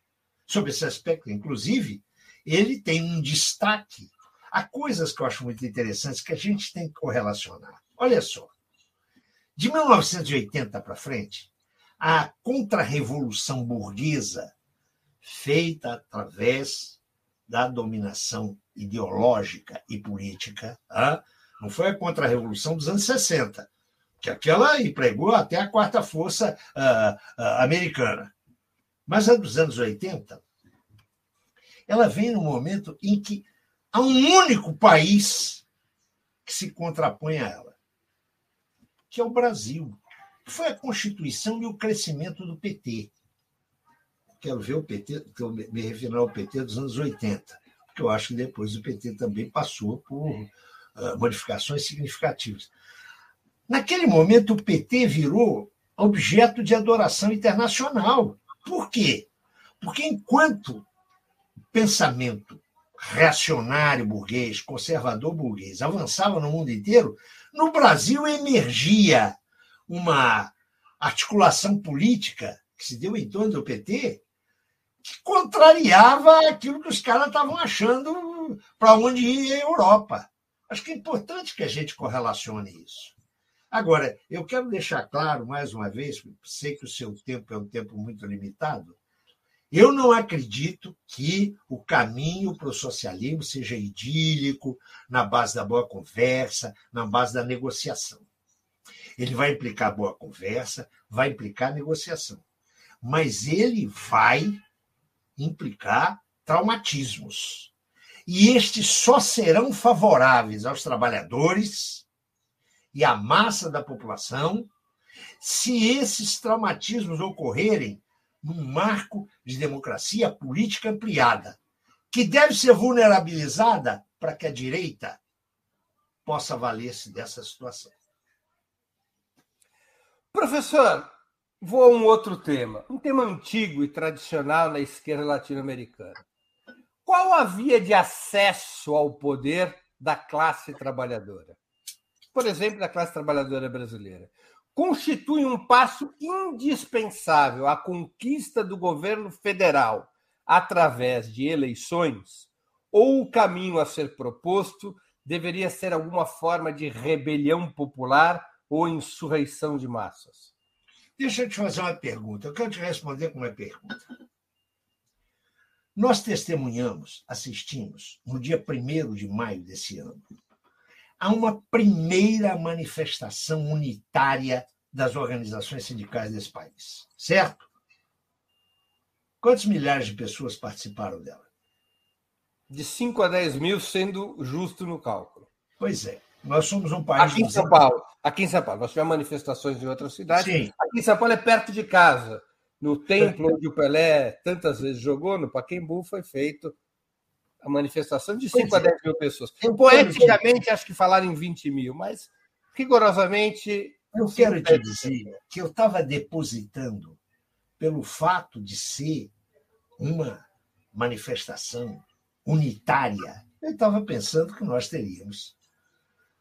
Sob esse aspecto, inclusive, ele tem um destaque. Há coisas que eu acho muito interessantes que a gente tem que correlacionar. Olha só. De 1980 para frente, a contra-revolução burguesa, feita através da dominação ideológica e política, não foi a contra-revolução dos anos 60, que aquela empregou até a quarta força uh, uh, americana. Mas a dos anos 80, ela vem no momento em que há um único país que se contrapõe a ela, que é o Brasil. Foi a constituição e o crescimento do PT. Quero ver o PT, me refiro ao PT dos anos 80, porque eu acho que depois o PT também passou por modificações significativas. Naquele momento, o PT virou objeto de adoração internacional. Por quê? Porque enquanto o pensamento reacionário burguês, conservador burguês avançava no mundo inteiro, no Brasil emergia uma articulação política que se deu em torno do PT que contrariava aquilo que os caras estavam achando para onde ia a Europa. Acho que é importante que a gente correlacione isso. Agora, eu quero deixar claro, mais uma vez, sei que o seu tempo é um tempo muito limitado, eu não acredito que o caminho para o socialismo seja idílico, na base da boa conversa, na base da negociação. Ele vai implicar boa conversa, vai implicar negociação. Mas ele vai implicar traumatismos. E estes só serão favoráveis aos trabalhadores e à massa da população se esses traumatismos ocorrerem num marco de democracia política ampliada, que deve ser vulnerabilizada para que a direita possa valer-se dessa situação. Professor, vou a um outro tema, um tema antigo e tradicional na esquerda latino-americana. Qual a via de acesso ao poder da classe trabalhadora? Por exemplo, da classe trabalhadora brasileira. Constitui um passo indispensável à conquista do governo federal através de eleições? Ou o caminho a ser proposto deveria ser alguma forma de rebelião popular ou insurreição de massas? Deixa eu te fazer uma pergunta. Eu quero te responder com uma pergunta. Nós testemunhamos, assistimos, no dia 1 de maio desse ano, a uma primeira manifestação unitária das organizações sindicais desse país, certo? Quantos milhares de pessoas participaram dela? De 5 a 10 mil, sendo justo no cálculo. Pois é. Nós somos um país. Aqui em São Paulo. Aqui em São Paulo. Nós tivemos manifestações em outras cidades. Sim. Aqui em São Paulo é perto de casa. No templo onde o Pelé tantas vezes jogou, no Paquembu, foi feito a manifestação de 5 a 10 mil pessoas. Poeticamente, acho que falaram em 20 mil, mas rigorosamente. Eu quero te dizer que eu estava depositando, pelo fato de ser uma manifestação unitária, eu estava pensando que nós teríamos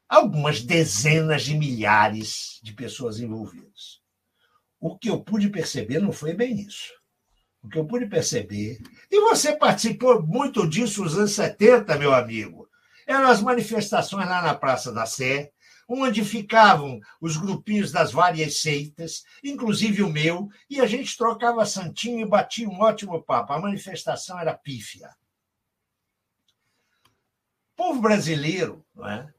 algumas dezenas de milhares de pessoas envolvidas. O que eu pude perceber não foi bem isso. O que eu pude perceber. E você participou muito disso nos anos 70, meu amigo. Eram as manifestações lá na Praça da Sé, onde ficavam os grupinhos das várias seitas, inclusive o meu, e a gente trocava santinho e batia um ótimo papo. A manifestação era pífia. O povo brasileiro, não é?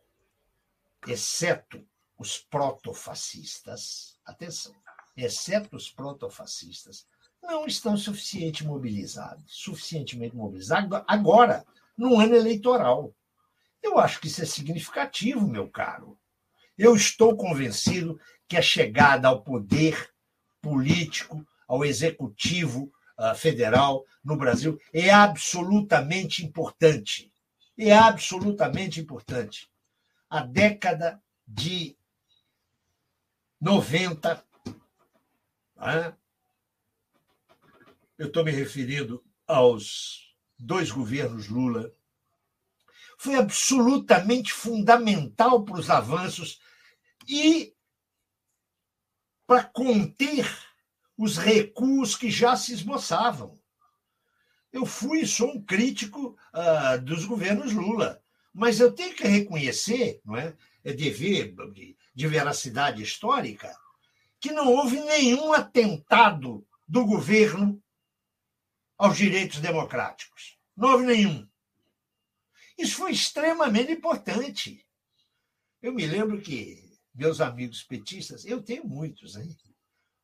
exceto os protofascistas, atenção, exceto os protofascistas, não estão suficientemente mobilizados, suficientemente mobilizados agora, no ano eleitoral. Eu acho que isso é significativo, meu caro. Eu estou convencido que a chegada ao poder político, ao executivo uh, federal no Brasil é absolutamente importante. É absolutamente importante a década de 90. Né? Eu estou me referindo aos dois governos Lula. Foi absolutamente fundamental para os avanços e para conter os recuos que já se esboçavam. Eu fui sou um crítico uh, dos governos Lula. Mas eu tenho que reconhecer, não é? é dever de, de veracidade histórica, que não houve nenhum atentado do governo aos direitos democráticos. Não houve nenhum. Isso foi extremamente importante. Eu me lembro que meus amigos petistas, eu tenho muitos, hein?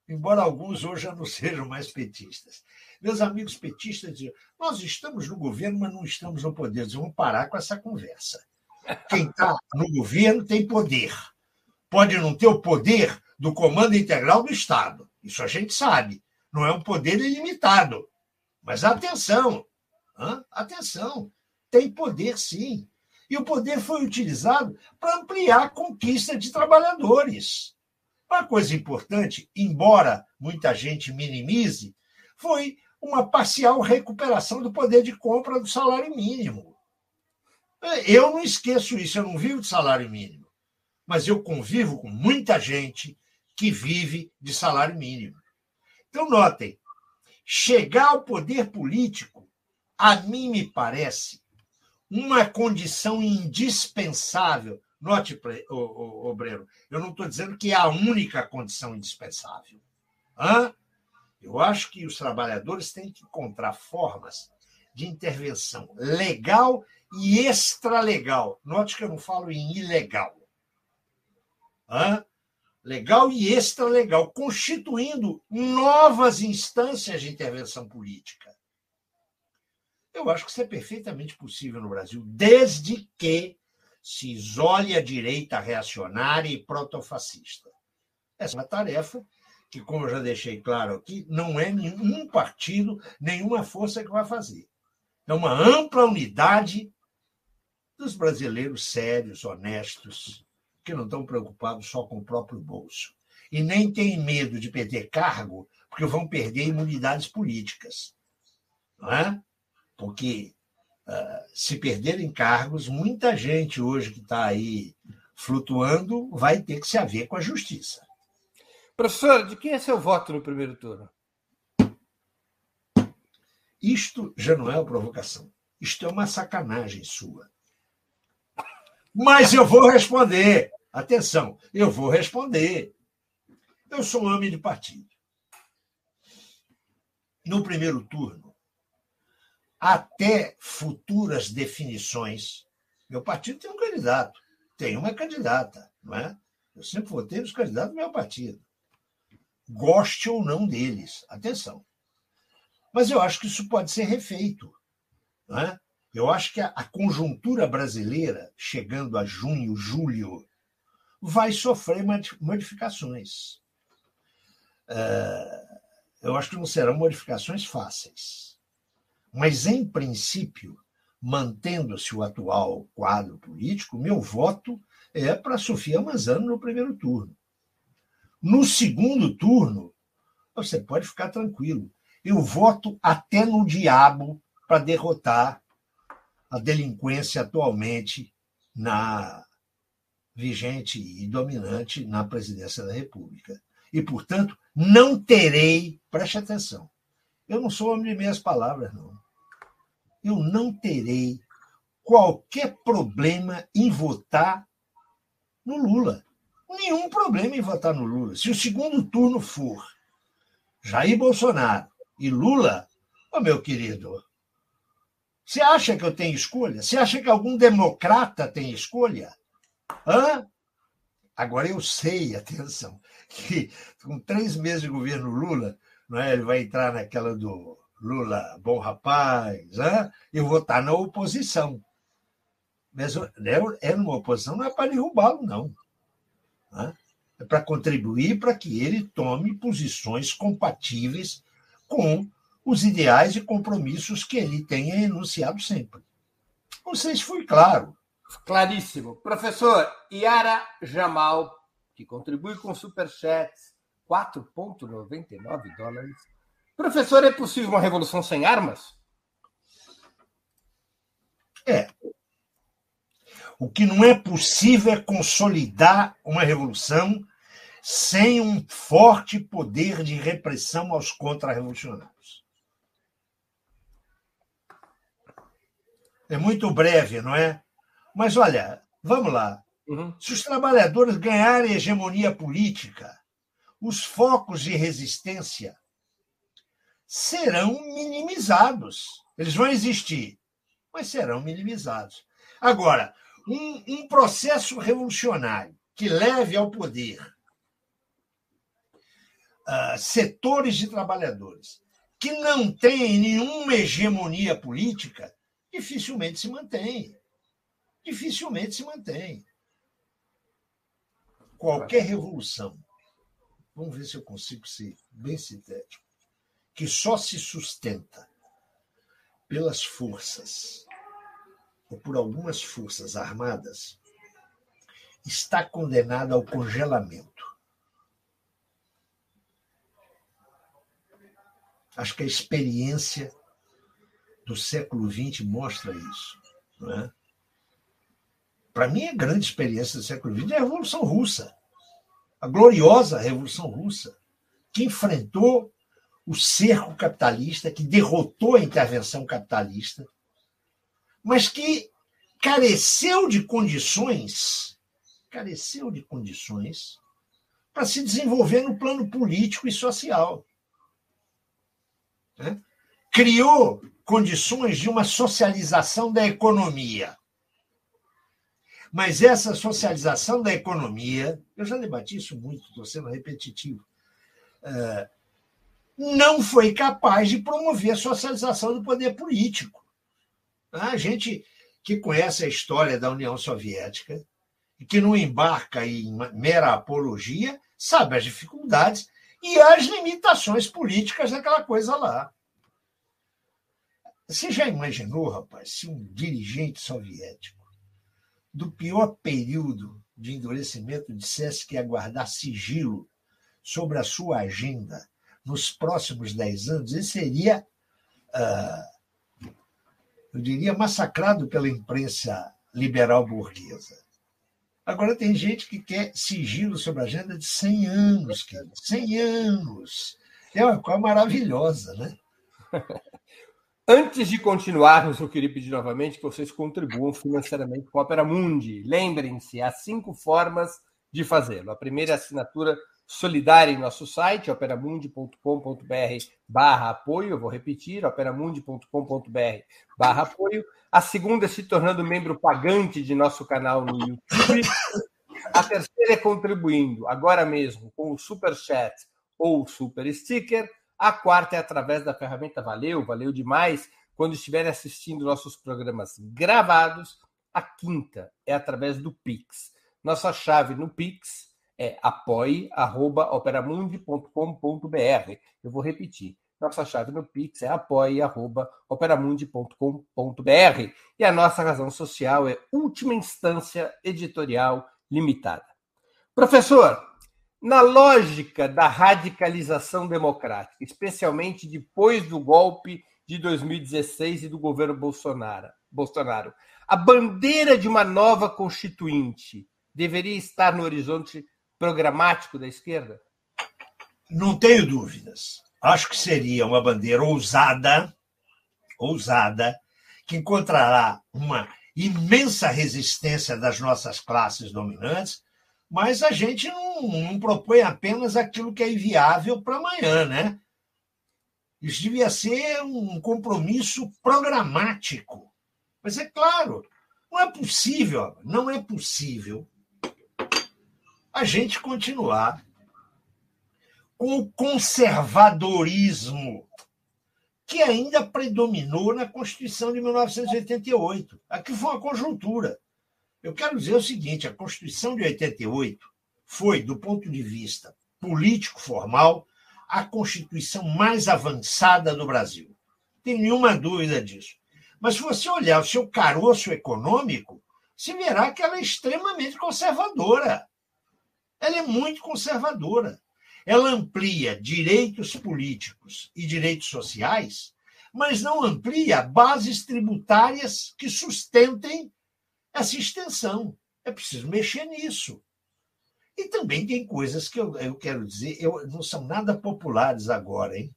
embora alguns hoje já não sejam mais petistas. Meus amigos petistas diziam: nós estamos no governo, mas não estamos no poder. Eles vão parar com essa conversa. Quem está no governo tem poder. Pode não ter o poder do comando integral do Estado. Isso a gente sabe. Não é um poder ilimitado. Mas atenção, atenção, tem poder sim. E o poder foi utilizado para ampliar a conquista de trabalhadores. Uma coisa importante, embora muita gente minimize, foi uma parcial recuperação do poder de compra do salário mínimo. Eu não esqueço isso, eu não vivo de salário mínimo, mas eu convivo com muita gente que vive de salário mínimo. Então, notem, chegar ao poder político, a mim me parece uma condição indispensável. Note, Obreiro, eu não estou dizendo que é a única condição indispensável. Hã? Eu acho que os trabalhadores têm que encontrar formas de intervenção legal e extralegal. Note que eu não falo em ilegal. Hã? Legal e extralegal, constituindo novas instâncias de intervenção política. Eu acho que isso é perfeitamente possível no Brasil, desde que se isole a direita reacionária e protofascista. Essa é uma tarefa que, como eu já deixei claro aqui, não é nenhum partido, nenhuma força que vai fazer. É uma ampla unidade dos brasileiros sérios, honestos, que não estão preocupados só com o próprio bolso. E nem têm medo de perder cargo, porque vão perder imunidades políticas. Não é? Porque uh, se perderem cargos, muita gente hoje que está aí flutuando vai ter que se haver com a justiça. Professor, de quem é seu voto no primeiro turno? Isto já não é uma provocação. Isto é uma sacanagem sua. Mas eu vou responder. Atenção, eu vou responder. Eu sou um homem de partido. No primeiro turno, até futuras definições. Meu partido tem um candidato, tem uma candidata, não é? Eu sempre votei nos candidatos do meu partido. Goste ou não deles, atenção. Mas eu acho que isso pode ser refeito. Não é? Eu acho que a, a conjuntura brasileira, chegando a junho, julho, vai sofrer modificações. Uh, eu acho que não serão modificações fáceis. Mas, em princípio, mantendo-se o atual quadro político, meu voto é para Sofia Manzano no primeiro turno. No segundo turno, você pode ficar tranquilo. Eu voto até no diabo para derrotar a delinquência atualmente na vigente e dominante na presidência da República. E, portanto, não terei, preste atenção, eu não sou homem de meias palavras, não eu não terei qualquer problema em votar no Lula. Nenhum problema em votar no Lula. Se o segundo turno for Jair Bolsonaro e Lula, ô oh, meu querido, você acha que eu tenho escolha? Você acha que algum democrata tem escolha? Hã? Agora eu sei, atenção, que com três meses de governo Lula, não é, ele vai entrar naquela do Lula, bom rapaz, hein? eu vou estar na oposição. Mas é numa oposição, não é para derrubá-lo, não. É para contribuir para que ele tome posições compatíveis com os ideais e compromissos que ele tenha enunciado sempre. Não sei se fui claro. Claríssimo. Professor Iara Jamal, que contribui com superchats, 4,99 dólares Professor, é possível uma revolução sem armas? É. O que não é possível é consolidar uma revolução sem um forte poder de repressão aos contra-revolucionários. É muito breve, não é? Mas olha, vamos lá. Uhum. Se os trabalhadores ganharem hegemonia política, os focos de resistência serão minimizados. Eles vão existir, mas serão minimizados. Agora, um, um processo revolucionário que leve ao poder uh, setores de trabalhadores que não têm nenhuma hegemonia política, dificilmente se mantém. Dificilmente se mantém. Qualquer revolução, vamos ver se eu consigo ser bem sintético que só se sustenta pelas forças ou por algumas forças armadas está condenada ao congelamento. Acho que a experiência do século XX mostra isso. Não é? Para mim, a grande experiência do século XX é a Revolução Russa, a gloriosa Revolução Russa, que enfrentou o cerco capitalista, que derrotou a intervenção capitalista, mas que careceu de condições, careceu de condições para se desenvolver no plano político e social. Né? Criou condições de uma socialização da economia. Mas essa socialização da economia, eu já debati isso muito, estou sendo repetitivo, é, não foi capaz de promover a socialização do poder político. A gente que conhece a história da União Soviética e que não embarca em mera apologia, sabe as dificuldades e as limitações políticas daquela coisa lá. Você já imaginou, rapaz, se um dirigente soviético do pior período de endurecimento dissesse que ia guardar sigilo sobre a sua agenda nos próximos dez anos, ele seria, uh, eu diria, massacrado pela imprensa liberal burguesa. Agora, tem gente que quer sigilo sobre a agenda de 100 anos, querido. 100 anos. É uma coisa maravilhosa, né? Antes de continuarmos, eu queria pedir novamente que vocês contribuam financeiramente com a Opera Mundi. Lembrem-se, há cinco formas de fazê-lo. A primeira é a assinatura solidária em nosso site, operamundi.com.br barra apoio. Eu vou repetir, operamundi.com.br barra apoio. A segunda é se tornando membro pagante de nosso canal no YouTube. A terceira é contribuindo agora mesmo com o Super Chat ou Super Sticker. A quarta é através da ferramenta Valeu, valeu demais quando estiverem assistindo nossos programas gravados. A quinta é através do Pix. Nossa chave no Pix é apoie.operamundi.com.br. Eu vou repetir. Nossa chave no Pix é apoie.operamundi.com.br. E a nossa razão social é Última Instância Editorial Limitada. Professor, na lógica da radicalização democrática, especialmente depois do golpe de 2016 e do governo Bolsonaro, Bolsonaro, a bandeira de uma nova constituinte deveria estar no horizonte programático da esquerda? Não tenho dúvidas. Acho que seria uma bandeira ousada, ousada, que encontrará uma imensa resistência das nossas classes dominantes, mas a gente não, não propõe apenas aquilo que é inviável para amanhã, né? Isso devia ser um compromisso programático. Mas é claro, não é possível, não é possível a gente continuar com o conservadorismo que ainda predominou na Constituição de 1988. Aqui foi uma conjuntura. Eu quero dizer o seguinte: a Constituição de 88 foi, do ponto de vista político formal, a Constituição mais avançada do Brasil. Não tem nenhuma dúvida disso. Mas se você olhar o seu caroço econômico, se verá que ela é extremamente conservadora. Ela é muito conservadora. Ela amplia direitos políticos e direitos sociais, mas não amplia bases tributárias que sustentem essa extensão. É preciso mexer nisso. E também tem coisas que eu, eu quero dizer, eu, não são nada populares agora, hein?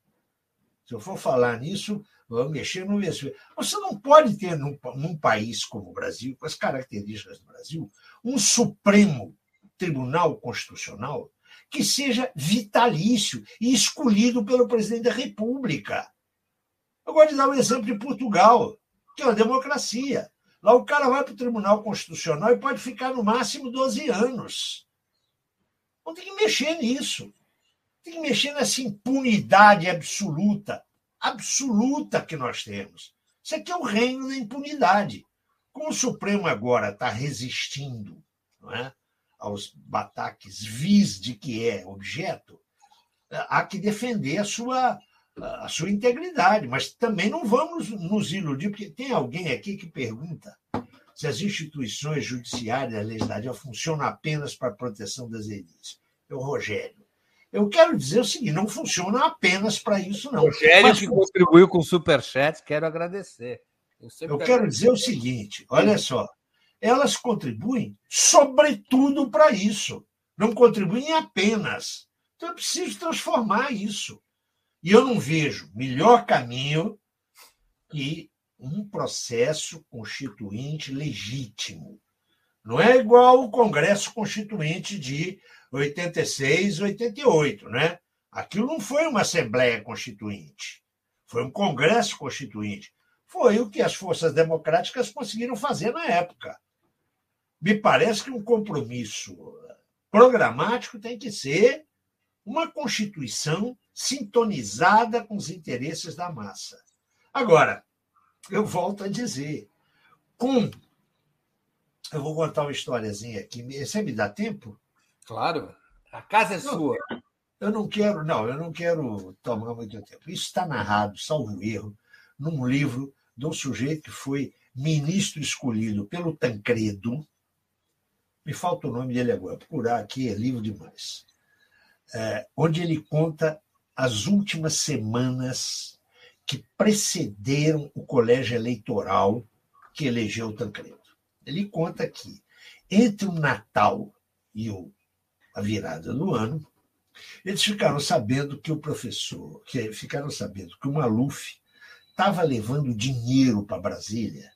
Se eu for falar nisso, vamos mexer no mesmo. Você não pode ter, num, num país como o Brasil, com as características do Brasil, um Supremo Tribunal Constitucional que seja vitalício e escolhido pelo presidente da República. Eu gosto de dar o um exemplo de Portugal, que é uma democracia. Lá o cara vai para o Tribunal Constitucional e pode ficar no máximo 12 anos. Não tem que mexer nisso. Tem que mexer nessa impunidade absoluta, absoluta que nós temos. Isso aqui é o reino da impunidade. Como o Supremo agora está resistindo é, aos bataques vis de que é objeto, há que defender a sua, a sua integridade, mas também não vamos nos iludir, porque tem alguém aqui que pergunta se as instituições judiciárias e legislativas funcionam apenas para a proteção das elites. É o Rogério. Eu quero dizer o seguinte: não funciona apenas para isso, não. Rogério, Mas, que contribuiu com o Superchat, quero agradecer. Eu, eu quero dizer o seguinte: olha só, elas contribuem sobretudo para isso. Não contribuem apenas. Então eu preciso transformar isso. E eu não vejo melhor caminho que um processo constituinte legítimo. Não é igual o Congresso Constituinte de 86, 88, né? Aquilo não foi uma Assembleia Constituinte, foi um Congresso Constituinte. Foi o que as forças democráticas conseguiram fazer na época. Me parece que um compromisso programático tem que ser uma Constituição sintonizada com os interesses da massa. Agora, eu volto a dizer, com. Eu vou contar uma historiazinha aqui. Você me dá tempo? Claro. A casa é não, sua. Eu não quero, não, eu não quero tomar muito tempo. Isso está narrado, salvo erro, num livro de um sujeito que foi ministro escolhido pelo Tancredo. Me falta o nome dele agora, procurar aqui, é livro demais. É, onde ele conta as últimas semanas que precederam o colégio eleitoral que elegeu Tancredo. Ele conta que entre o Natal e o, a virada do ano, eles ficaram sabendo que o professor, que ficaram sabendo que o Maluf estava levando dinheiro para Brasília,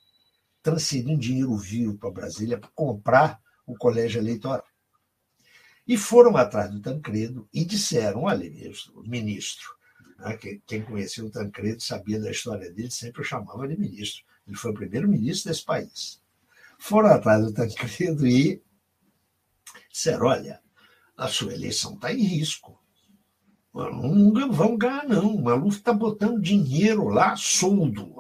transferindo dinheiro vivo para Brasília para comprar o colégio eleitoral. E foram atrás do Tancredo e disseram: olha, ministro, ministro né, quem conhecia o Tancredo sabia da história dele, sempre o chamava de ministro. Ele foi o primeiro ministro desse país. Foram atrás do Tancredo e disseram: olha, a sua eleição está em risco. Não vão ganhar, não. O Maluf está botando dinheiro lá, soldo,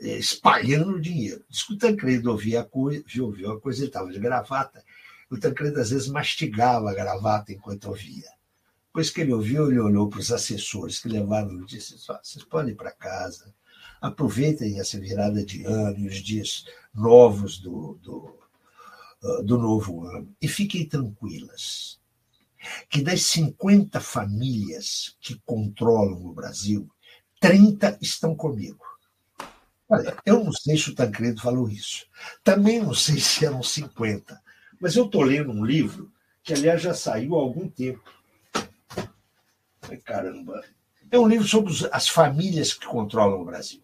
espalhando dinheiro. Diz que o Tancredo ouvia a coisa, ouviu a coisa, ele estava de gravata. O Tancredo às vezes mastigava a gravata enquanto ouvia. Depois que ele ouviu, ele olhou para os assessores que levaram e disse: vocês podem ir para casa, aproveitem essa virada de ano e os dias novos do, do, ah, do novo ano e fiquem tranquilas. Que das 50 famílias que controlam o Brasil, 30 estão comigo. Olha, eu não sei se o Tancredo falou isso. Também não sei se eram 50. Mas eu estou lendo um livro que, aliás, já saiu há algum tempo. Ai, caramba. É um livro sobre as famílias que controlam o Brasil.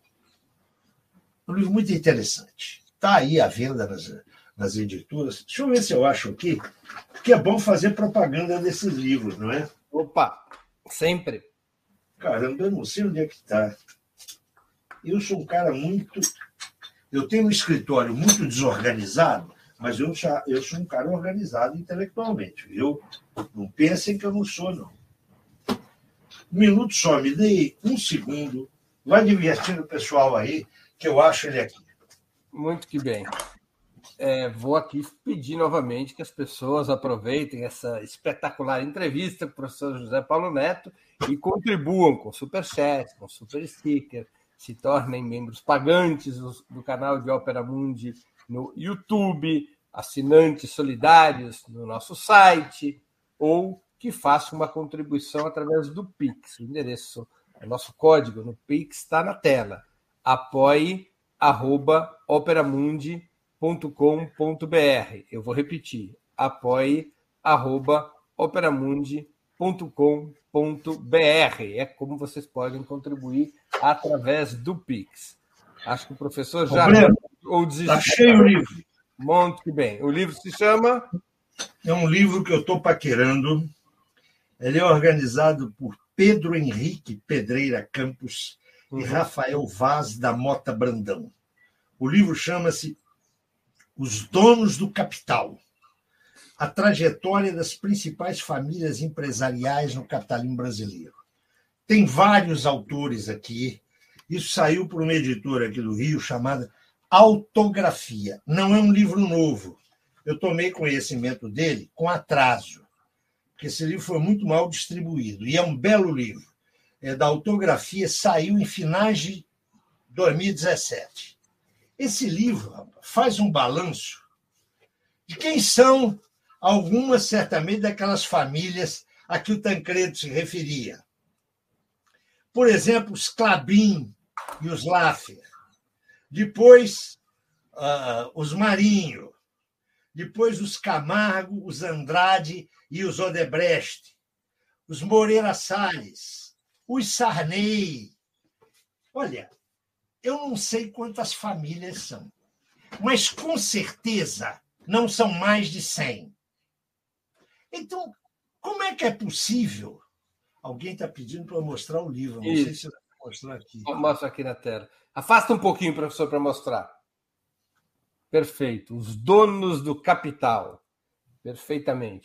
Um livro muito interessante. Está aí à venda nas, nas editoras. Deixa eu ver se eu acho aqui, porque é bom fazer propaganda desses livros, não é? Opa, sempre. Caramba, eu não sei onde é que está. Eu sou um cara muito. Eu tenho um escritório muito desorganizado, mas eu, já, eu sou um cara organizado intelectualmente. Eu não pensem que eu não sou, não. Um minuto só, me dê um segundo. Vai divertindo o pessoal aí, que eu acho ele aqui. Muito que bem. É, vou aqui pedir novamente que as pessoas aproveitem essa espetacular entrevista com o professor José Paulo Neto e contribuam com Superchat, com Super Sticker, se tornem membros pagantes do canal de Ópera Mundi no YouTube, assinantes solidários no nosso site ou que faça uma contribuição através do Pix. O endereço, o nosso código no Pix está na tela. apoie.operamundi.com.br. Eu vou repetir. apoie.operamundi.com.br. É como vocês podem contribuir através do Pix. Acho que o professor já. Ou desistiu. Está cheio o livro. Muito bem. O livro se chama. É um livro que eu estou paquerando ele é organizado por Pedro Henrique Pedreira Campos uhum. e Rafael Vaz da Mota Brandão. O livro chama-se Os Donos do Capital. A trajetória das principais famílias empresariais no capitalismo brasileiro. Tem vários autores aqui. Isso saiu por uma editora aqui do Rio chamada Autografia. Não é um livro novo. Eu tomei conhecimento dele com atraso porque esse livro foi muito mal distribuído. E é um belo livro. é, da autografia saiu em finais de 2017. Esse livro faz um balanço de quem são algumas, certamente, daquelas famílias a que o Tancredo se referia. Por exemplo, os Clabin e os Laffer. Depois, uh, os Marinho. Depois, os Camargo, os Andrade e os Odebrecht. Os Moreira Salles. Os Sarney. Olha, eu não sei quantas famílias são, mas com certeza não são mais de 100. Então, como é que é possível? Alguém está pedindo para mostrar o livro, não Isso. sei se mostrar aqui. Mostra aqui na tela. Afasta um pouquinho, professor, para mostrar. Perfeito. Os donos do capital. Perfeitamente.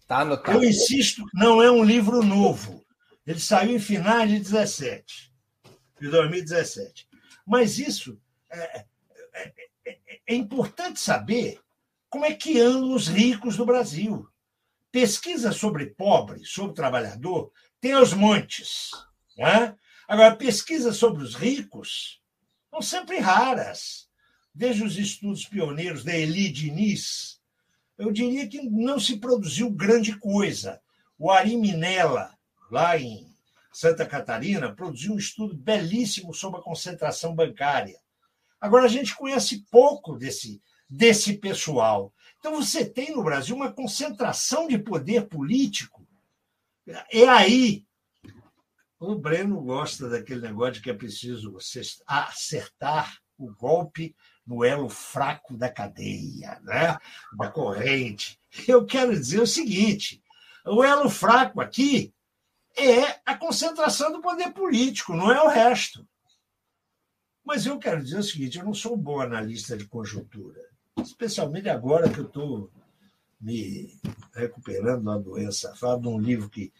Está anotado. Eu insisto, não é um livro novo. Ele saiu em finais de 17, de 2017. Mas isso é, é, é, é importante saber como é que andam os ricos do Brasil. Pesquisa sobre pobre, sobre trabalhador, tem aos montes. Né? Agora, pesquisa sobre os ricos são sempre raras. Desde os estudos pioneiros da Eli Diniz, eu diria que não se produziu grande coisa. O Ari Minella, lá em Santa Catarina, produziu um estudo belíssimo sobre a concentração bancária. Agora, a gente conhece pouco desse, desse pessoal. Então, você tem no Brasil uma concentração de poder político. É aí. O Breno gosta daquele negócio de que é preciso acertar o golpe no elo fraco da cadeia, né? da corrente. Eu quero dizer o seguinte: o elo fraco aqui é a concentração do poder político, não é o resto. Mas eu quero dizer o seguinte: eu não sou um bom analista de conjuntura especialmente agora que eu estou me recuperando da doença. Falo de um livro que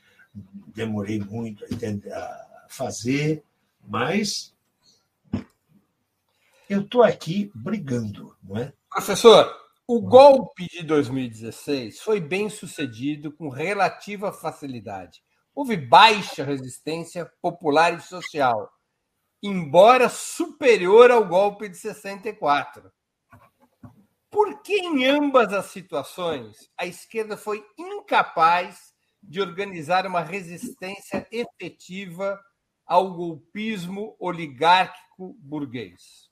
demorei muito a fazer, mas eu estou aqui brigando, não é? Professor, o golpe de 2016 foi bem sucedido com relativa facilidade. Houve baixa resistência popular e social, embora superior ao golpe de 64. Por que em ambas as situações a esquerda foi incapaz de organizar uma resistência efetiva ao golpismo oligárquico burguês?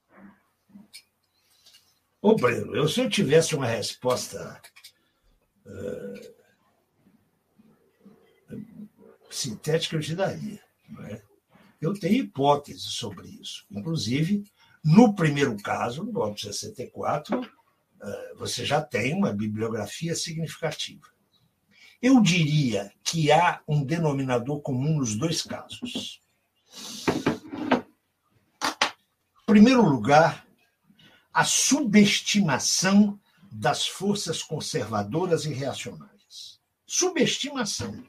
Ô, Breno, eu, se eu tivesse uma resposta uh, sintética, eu te daria. É? Eu tenho hipóteses sobre isso. Inclusive, no primeiro caso, no golpe de 64, eh, você já tem uma bibliografia significativa. Eu diria que há um denominador comum nos dois casos. Em primeiro lugar, a subestimação das forças conservadoras e reacionárias. Subestimação.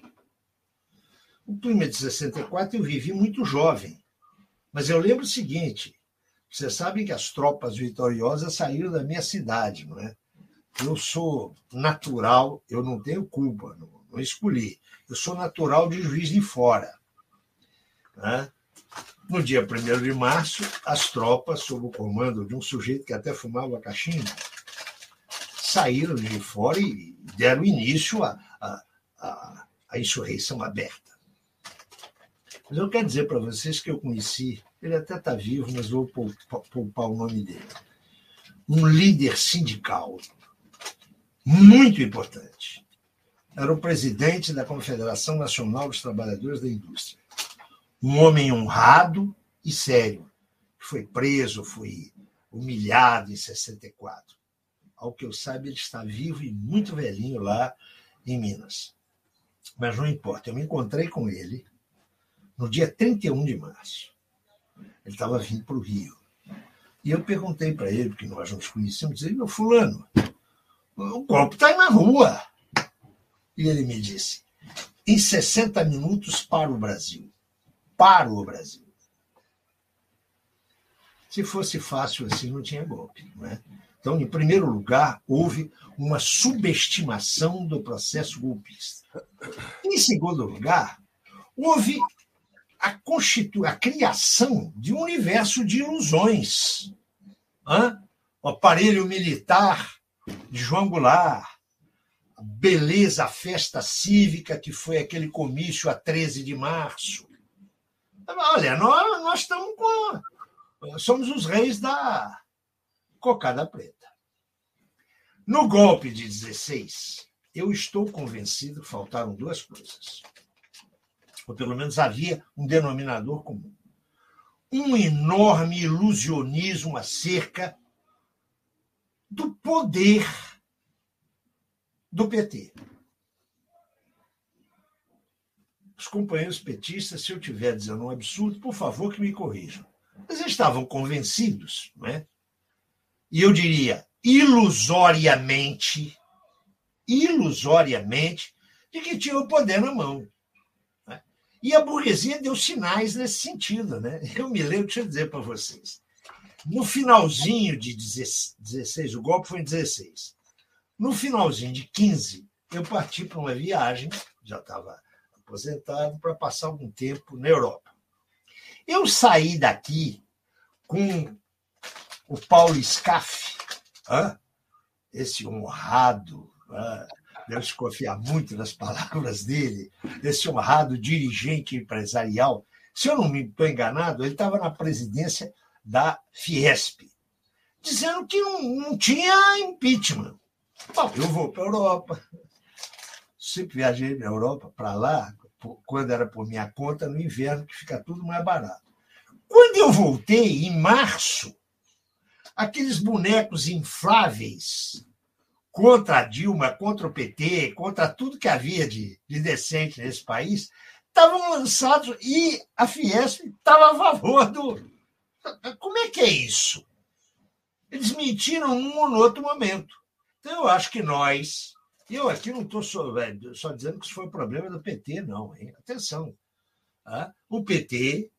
O clima de 64 eu vivi muito jovem, mas eu lembro o seguinte: você sabe que as tropas vitoriosas saíram da minha cidade, não é? Eu sou natural, eu não tenho culpa, não, não escolhi. Eu sou natural de Juiz de Fora. Né? No dia 1 de março, as tropas, sob o comando de um sujeito que até fumava cachimbo, saíram de fora e deram início à, à, à, à insurreição aberta. Mas eu quero dizer para vocês que eu conheci ele até está vivo, mas vou poupar o nome dele. Um líder sindical muito importante. Era o presidente da Confederação Nacional dos Trabalhadores da Indústria. Um homem honrado e sério, que foi preso, foi humilhado em 64. Ao que eu saiba, ele está vivo e muito velhinho lá em Minas. Mas não importa, eu me encontrei com ele no dia 31 de março. Ele estava vindo para o Rio. E eu perguntei para ele, porque nós nos conhecemos, disse, meu fulano, o golpe está na rua. E ele me disse, em 60 minutos para o Brasil. Para o Brasil. Se fosse fácil assim, não tinha golpe. Não é? Então, em primeiro lugar, houve uma subestimação do processo golpista. Em segundo lugar, houve a, constitu... a criação de um universo de ilusões. Hã? O aparelho militar de João Goulart, a beleza, a festa cívica que foi aquele comício a 13 de março. Olha, nós, nós estamos com. Somos os reis da cocada preta. No golpe de 16, eu estou convencido que faltaram duas coisas. Ou pelo menos havia um denominador comum. Um enorme ilusionismo acerca do poder do PT. Os companheiros petistas, se eu estiver dizendo um absurdo, por favor que me corrijam. Mas eles estavam convencidos, não é? E eu diria, ilusoriamente, ilusoriamente, de que tinha o poder na mão. Né? E a burguesia deu sinais nesse sentido. Né? Eu me lembro, deixa eu dizer para vocês. No finalzinho de 16, o golpe foi em 16. No finalzinho de 15, eu parti para uma viagem, já estava aposentado, para passar algum tempo na Europa. Eu saí daqui com o Paulo Scaff, esse honrado, deve desconfiar muito das palavras dele, esse honrado dirigente empresarial. Se eu não me estou enganado, ele estava na presidência da Fiesp, dizendo que não, não tinha impeachment. Bom, eu vou para a Europa. Sempre viajei na Europa, para lá, quando era por minha conta, no inverno, que fica tudo mais barato. Quando eu voltei, em março, aqueles bonecos infláveis contra a Dilma, contra o PT, contra tudo que havia de, de decente nesse país, estavam lançados e a Fiesp estava a favor do, como é que é isso? Eles mentiram num ou no outro momento. Então, eu acho que nós. Eu aqui não estou só, só, dizendo que isso foi um problema do PT, não. Hein? Atenção. O PT,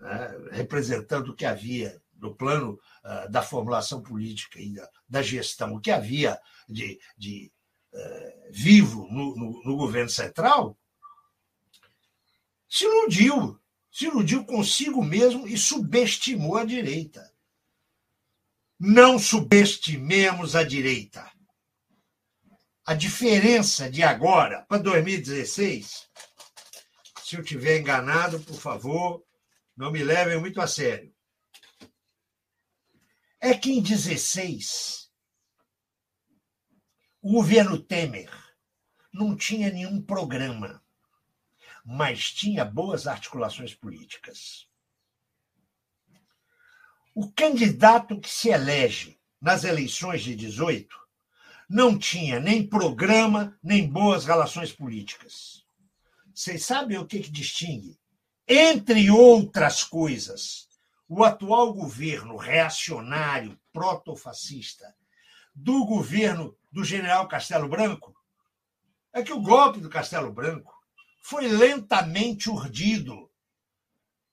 ah, representando o que havia no plano da formulação política e da, da, gestão, o que havia de, de vivo no, no, no governo central, se iludiu se iludiu consigo mesmo e subestimou a direita. Não subestimemos a direita. A diferença de agora para 2016, se eu tiver enganado, por favor, não me levem muito a sério. É que em 16 o governo Temer não tinha nenhum programa mas tinha boas articulações políticas. O candidato que se elege nas eleições de 18 não tinha nem programa, nem boas relações políticas. Vocês sabem o que, que distingue? Entre outras coisas, o atual governo reacionário, protofascista, do governo do general Castelo Branco, é que o golpe do Castelo Branco foi lentamente urdido.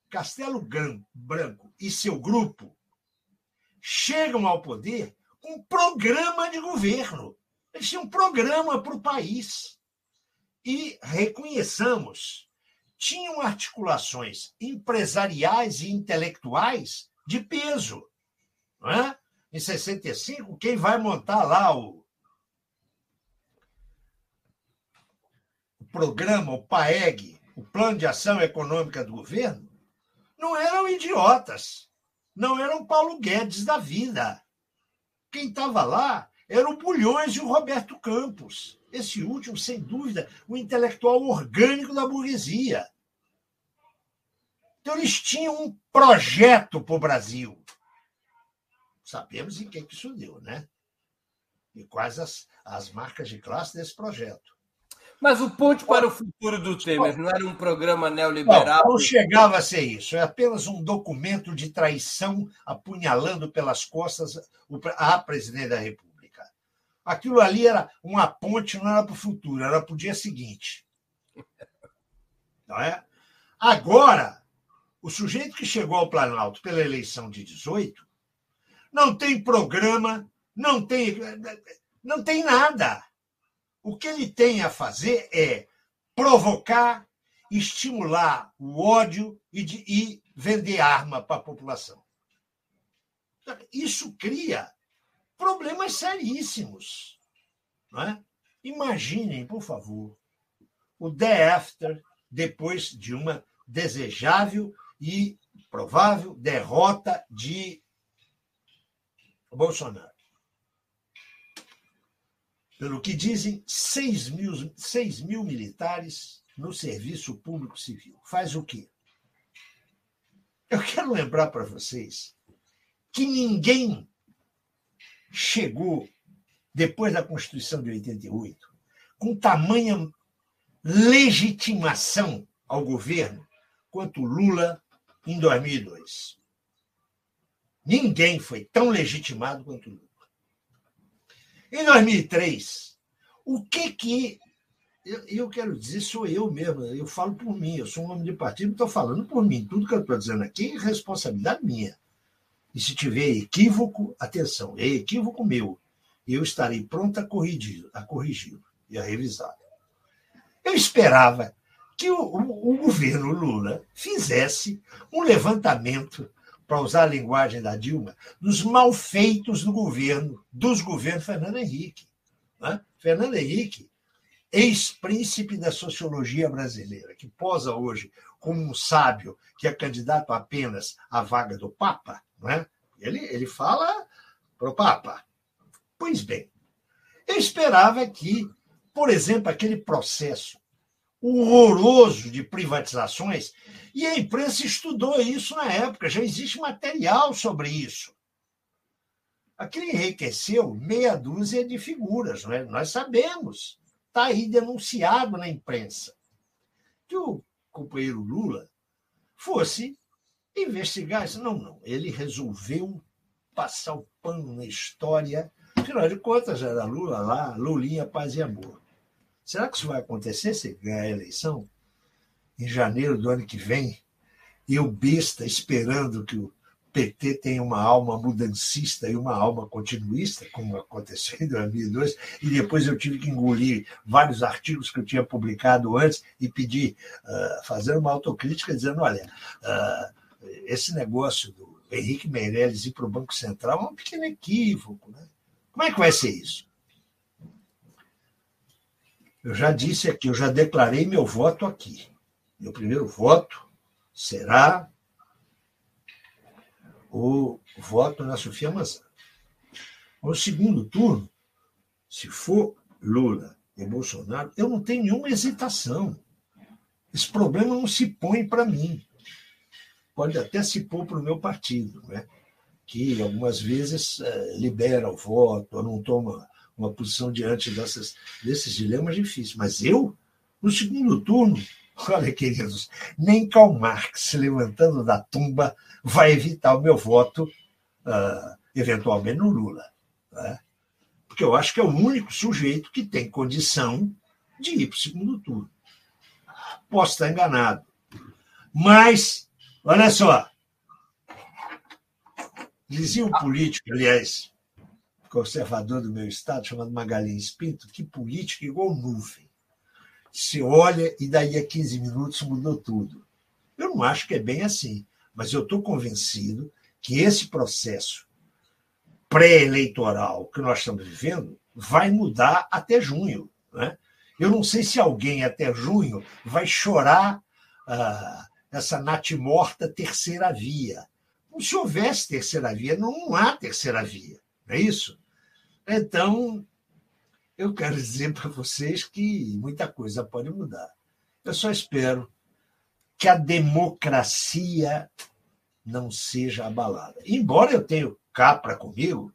Castelo Branco e seu grupo chegam ao poder com um programa de governo. Eles tinham um programa para o país. E reconheçamos, tinham articulações empresariais e intelectuais de peso. Não é? Em 65, quem vai montar lá o, programa, o PAEG, o Plano de Ação Econômica do Governo, não eram idiotas, não eram Paulo Guedes da vida. Quem estava lá eram o Bulhões e o Roberto Campos. Esse último, sem dúvida, o intelectual orgânico da burguesia. Então, eles tinham um projeto para o Brasil. Sabemos em que, que isso deu, né? E quais as, as marcas de classe desse projeto. Mas o Ponte para o Futuro do Temer não era um programa neoliberal? Não, não chegava a ser isso. É apenas um documento de traição apunhalando pelas costas a presidente da República. Aquilo ali era uma ponte, não era para o futuro, era para o dia seguinte. Não é? Agora, o sujeito que chegou ao Planalto pela eleição de 18 não tem programa, não tem, não tem nada. O que ele tem a fazer é provocar estimular o ódio e, de, e vender arma para a população. Isso cria problemas seríssimos. Não é? Imaginem, por favor, o day after depois de uma desejável e provável derrota de Bolsonaro. Pelo que dizem, 6 mil, 6 mil militares no serviço público civil. Faz o quê? Eu quero lembrar para vocês que ninguém chegou, depois da Constituição de 88, com tamanha legitimação ao governo quanto Lula em 2002. Ninguém foi tão legitimado quanto Lula. Em 2003, o que que. Eu, eu quero dizer, sou eu mesmo, eu falo por mim, eu sou um homem de partido, estou falando por mim. Tudo que eu estou dizendo aqui é responsabilidade minha. E se tiver equívoco, atenção, é equívoco meu. Eu estarei pronto a corrigi-lo a corrigi e a revisar. Eu esperava que o, o, o governo Lula fizesse um levantamento para usar a linguagem da Dilma, dos malfeitos do governo, dos governos Fernando Henrique. Né? Fernando Henrique, ex-príncipe da sociologia brasileira, que posa hoje como um sábio que é candidato apenas à vaga do Papa, né? ele, ele fala para o Papa. Pois bem, eu esperava que, por exemplo, aquele processo horroroso de privatizações, e a imprensa estudou isso na época, já existe material sobre isso. Aquilo enriqueceu meia dúzia de figuras, é? nós sabemos, está aí denunciado na imprensa, que o companheiro Lula fosse investigar isso. Não, não, ele resolveu passar o pano na história. Afinal de contas, era Lula lá, Lulinha, paz e amor. Será que isso vai acontecer se ganhar a eleição? Em janeiro do ano que vem, eu besta esperando que o PT tenha uma alma mudancista e uma alma continuista, como aconteceu em 2002, e depois eu tive que engolir vários artigos que eu tinha publicado antes e pedir, uh, fazer uma autocrítica, dizendo: olha, uh, esse negócio do Henrique Meirelles ir para o Banco Central é um pequeno equívoco. Né? Como é que vai ser isso? Eu já disse aqui, eu já declarei meu voto aqui. Meu primeiro voto será o voto na Sofia Mazan. No segundo turno, se for Lula e Bolsonaro, eu não tenho nenhuma hesitação. Esse problema não se põe para mim. Pode até se pôr para o meu partido, né? que algumas vezes é, libera o voto, ou não toma uma posição diante dessas, desses dilemas difíceis. Mas eu, no segundo turno, olha, queridos, nem Karl Marx se levantando da tumba vai evitar o meu voto, uh, eventualmente, no Lula. Né? Porque eu acho que é o único sujeito que tem condição de ir para o segundo turno. Posso estar enganado. Mas, olha só, dizia um político, aliás, conservador do meu estado, chamado Magalhães Pinto, que política igual nuvem. Se olha e daí a 15 minutos mudou tudo. Eu não acho que é bem assim, mas eu estou convencido que esse processo pré-eleitoral que nós estamos vivendo vai mudar até junho. Né? Eu não sei se alguém até junho vai chorar ah, essa natimorta terceira via. Se houvesse terceira via, não há terceira via. Não é isso? Então, eu quero dizer para vocês que muita coisa pode mudar. Eu só espero que a democracia não seja abalada. Embora eu tenha capra comigo,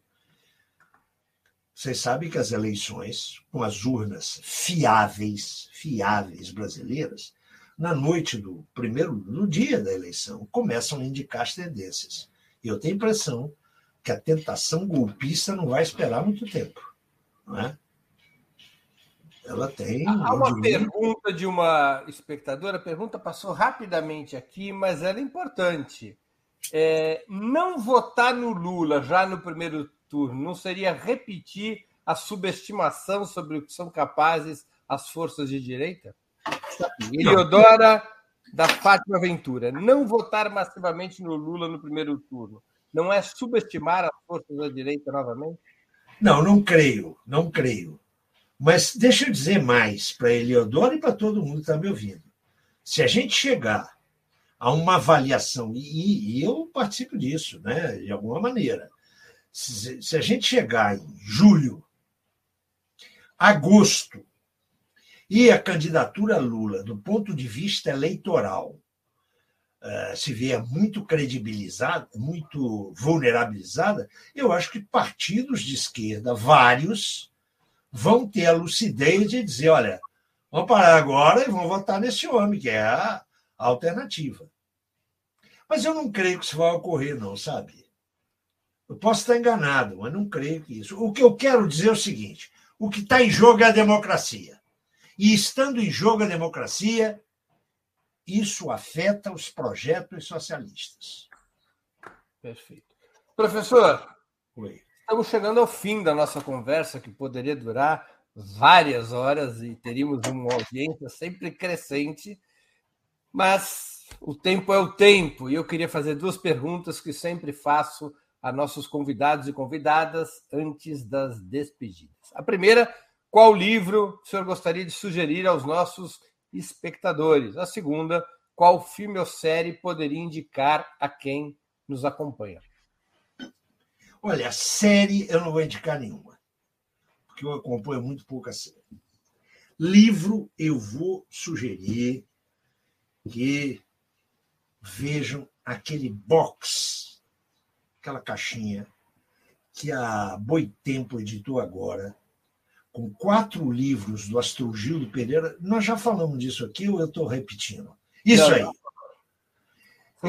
vocês sabem que as eleições, com as urnas fiáveis, fiáveis brasileiras, na noite do primeiro, no dia da eleição, começam a indicar as tendências. E eu tenho impressão que a tentação golpista não vai esperar muito tempo. Não é? Ela tem. Há uma pergunta de uma espectadora, a pergunta passou rapidamente aqui, mas ela é importante. É, não votar no Lula já no primeiro turno não seria repetir a subestimação sobre o que são capazes as forças de direita? Eliodora da Fátima Ventura. Não votar massivamente no Lula no primeiro turno não é subestimar as forças da direita novamente? Não, não creio, não creio. Mas deixa eu dizer mais para Eliodoro e para todo mundo que está me ouvindo. Se a gente chegar a uma avaliação, e, e, eu participo disso, né, de alguma maneira, se, se a gente chegar em julho, agosto, e a candidatura Lula, do ponto de vista eleitoral, se vier muito credibilizada, muito vulnerabilizada, eu acho que partidos de esquerda, vários, vão ter a lucidez de dizer: olha, vamos parar agora e vamos votar nesse homem, que é a alternativa. Mas eu não creio que isso vai ocorrer, não, sabe? Eu posso estar enganado, mas não creio que isso. O que eu quero dizer é o seguinte: o que está em jogo é a democracia. E estando em jogo a democracia, isso afeta os projetos socialistas. Perfeito. Professor, Oi. estamos chegando ao fim da nossa conversa, que poderia durar várias horas e teríamos uma audiência sempre crescente, mas o tempo é o tempo e eu queria fazer duas perguntas que sempre faço a nossos convidados e convidadas antes das despedidas. A primeira qual livro o senhor gostaria de sugerir aos nossos espectadores? A segunda, qual filme ou série poderia indicar a quem nos acompanha? Olha, série eu não vou indicar nenhuma, porque eu acompanho muito pouca série. Livro eu vou sugerir que vejam aquele box, aquela caixinha que a Boitempo editou agora, com quatro livros do Astrogildo Pereira. Nós já falamos disso aqui ou eu estou repetindo? Isso não, aí. Não.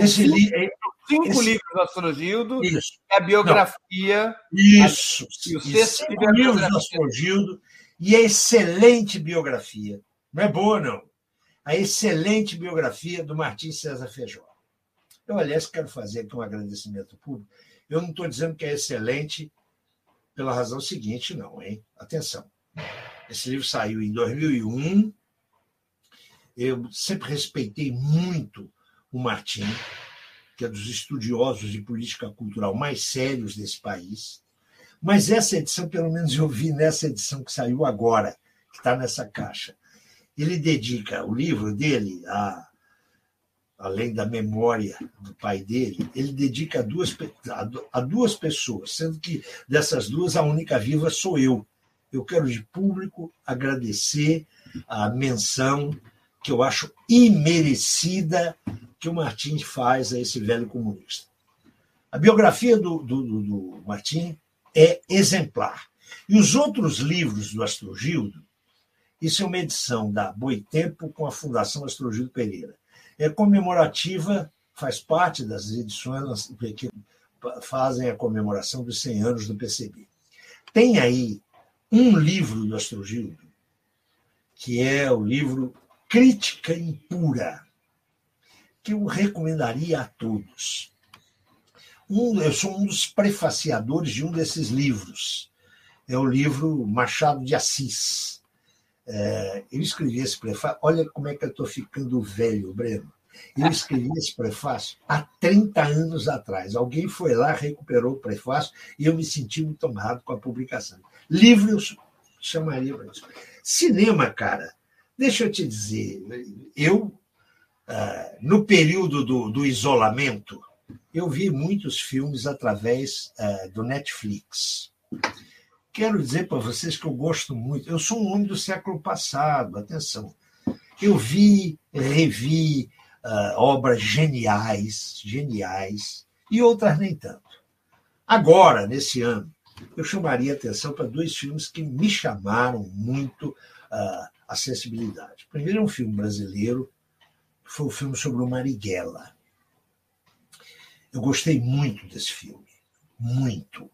Esse livro. É, cinco esse... livros do Astrogildo, isso. a biografia. Não. Isso. A... E o sexto cinco livros do Astrogildo e a excelente biografia. Não é boa, não. A excelente biografia do Martins César Feijó. Eu, aliás, quero fazer aqui um agradecimento público. Eu não estou dizendo que é excelente pela razão seguinte, não, hein? Atenção. Esse livro saiu em 2001. Eu sempre respeitei muito o Martim, que é dos estudiosos de política cultural mais sérios desse país. Mas essa edição, pelo menos eu vi nessa edição que saiu agora, que está nessa caixa. Ele dedica o livro dele a além da memória do pai dele, ele dedica a duas, a duas pessoas, sendo que dessas duas a única viva sou eu. Eu quero de público agradecer a menção que eu acho imerecida que o Martim faz a esse velho comunista. A biografia do, do, do Martim é exemplar. E os outros livros do Astrogildo, isso é uma edição da Boitempo com a Fundação Astrogildo Pereira é comemorativa, faz parte das edições que fazem a comemoração dos 100 anos do PCB. Tem aí um livro do Astrogildo, que é o livro Crítica Impura, que eu recomendaria a todos. Um, eu sou um dos prefaciadores de um desses livros. É o livro Machado de Assis, é, eu escrevi esse prefácio, olha como é que eu estou ficando velho, Breno. Eu escrevi esse prefácio há 30 anos atrás. Alguém foi lá, recuperou o prefácio e eu me senti muito honrado com a publicação. Livro eu chamaria para isso. Cinema, cara, deixa eu te dizer, eu, uh, no período do, do, isolamento, eu vi muitos filmes através uh, do Netflix quero dizer para vocês que eu gosto muito. Eu sou um homem do século passado, atenção. Eu vi, revi uh, obras geniais, geniais, e outras nem tanto. Agora, nesse ano, eu chamaria atenção para dois filmes que me chamaram muito uh, a sensibilidade. primeiro é um filme brasileiro, foi o um filme sobre o Marighella. Eu gostei muito desse filme, muito.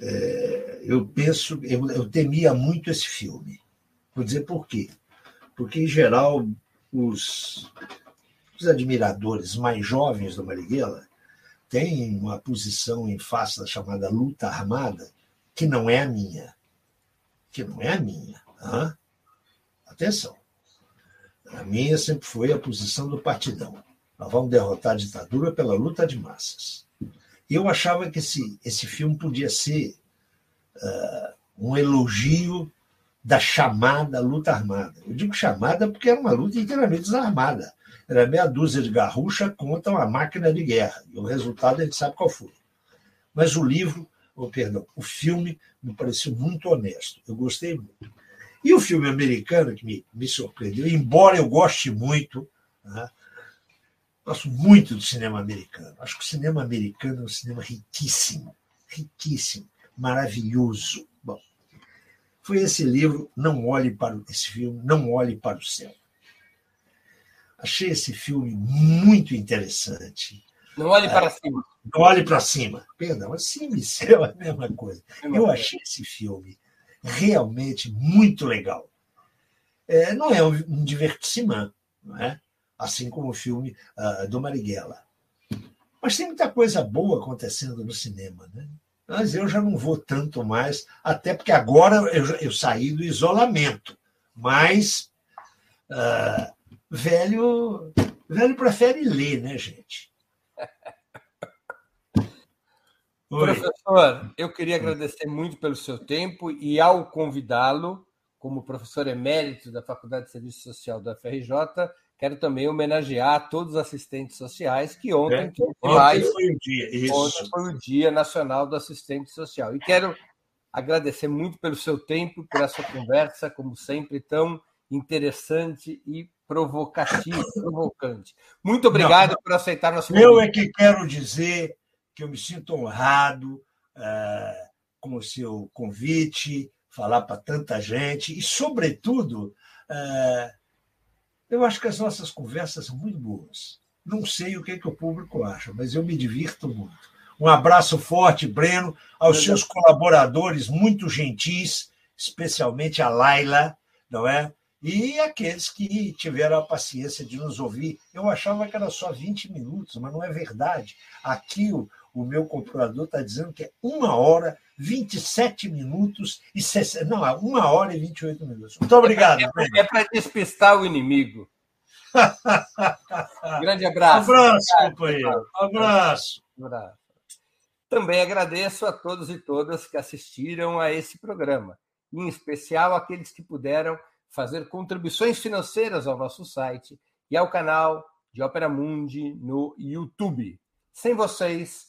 É, eu penso, eu, eu, temia muito esse filme. Vou dizer por quê. Porque, em geral, os, os admiradores mais jovens do Marighella têm uma posição em face da chamada luta armada que não é a minha. Que não é a minha. Hã? Atenção. A minha sempre foi a posição do partidão. Nós vamos derrotar a ditadura pela luta de massas. Eu achava que esse, esse filme podia ser uh, um elogio da chamada luta armada. Eu digo chamada porque era uma luta inteiramente desarmada. Era meia dúzia de garrucha contra uma máquina de guerra. E o resultado a gente sabe qual foi. Mas o livro, oh, perdão, o filme me pareceu muito honesto. Eu gostei muito. E o filme americano, que me, me surpreendeu, embora eu goste muito, né, gosto muito do cinema americano. Acho que o cinema americano é um cinema riquíssimo, riquíssimo, maravilhoso. Bom, foi esse livro, Não Olhe para esse filme, Não Olhe para o Céu. Achei esse filme muito interessante. Não olhe para é, cima. Não olhe para cima. Perdão, cima e céu é a mesma coisa. Eu achei esse filme realmente muito legal. É, não é um, divertimento, não é? Assim como o filme uh, do Marighella. Mas tem muita coisa boa acontecendo no cinema. Né? Mas eu já não vou tanto mais, até porque agora eu, eu saí do isolamento. Mas uh, velho, velho prefere ler, né, gente? Oi. Professor, eu queria agradecer muito pelo seu tempo e, ao convidá-lo, como professor emérito da Faculdade de Serviço Social da FRJ, quero também homenagear todos os assistentes sociais que ontem, é, mais, foi o dia, ontem foi o Dia Nacional do Assistente Social. E quero agradecer muito pelo seu tempo, por essa conversa, como sempre, tão interessante e provocativa, provocante. Muito obrigado Não, por aceitar nosso Eu convite. é que quero dizer que eu me sinto honrado uh, com o seu convite, falar para tanta gente e, sobretudo, uh, eu acho que as nossas conversas são muito boas. Não sei o que, é que o público acha, mas eu me divirto muito. Um abraço forte, Breno, aos seus colaboradores muito gentis, especialmente a Laila, não é? E aqueles que tiveram a paciência de nos ouvir. Eu achava que era só 20 minutos, mas não é verdade. Aqui o, o meu computador está dizendo que é uma hora, 27 minutos e 60, não, é uma hora e 28 minutos. Muito obrigado. É, é para despistar o inimigo. Grande abraço. Abraço, companheiro. Abraço. abraço. Também agradeço a todos e todas que assistiram a esse programa, em especial aqueles que puderam fazer contribuições financeiras ao nosso site e ao canal de Ópera Mundi no YouTube. Sem vocês,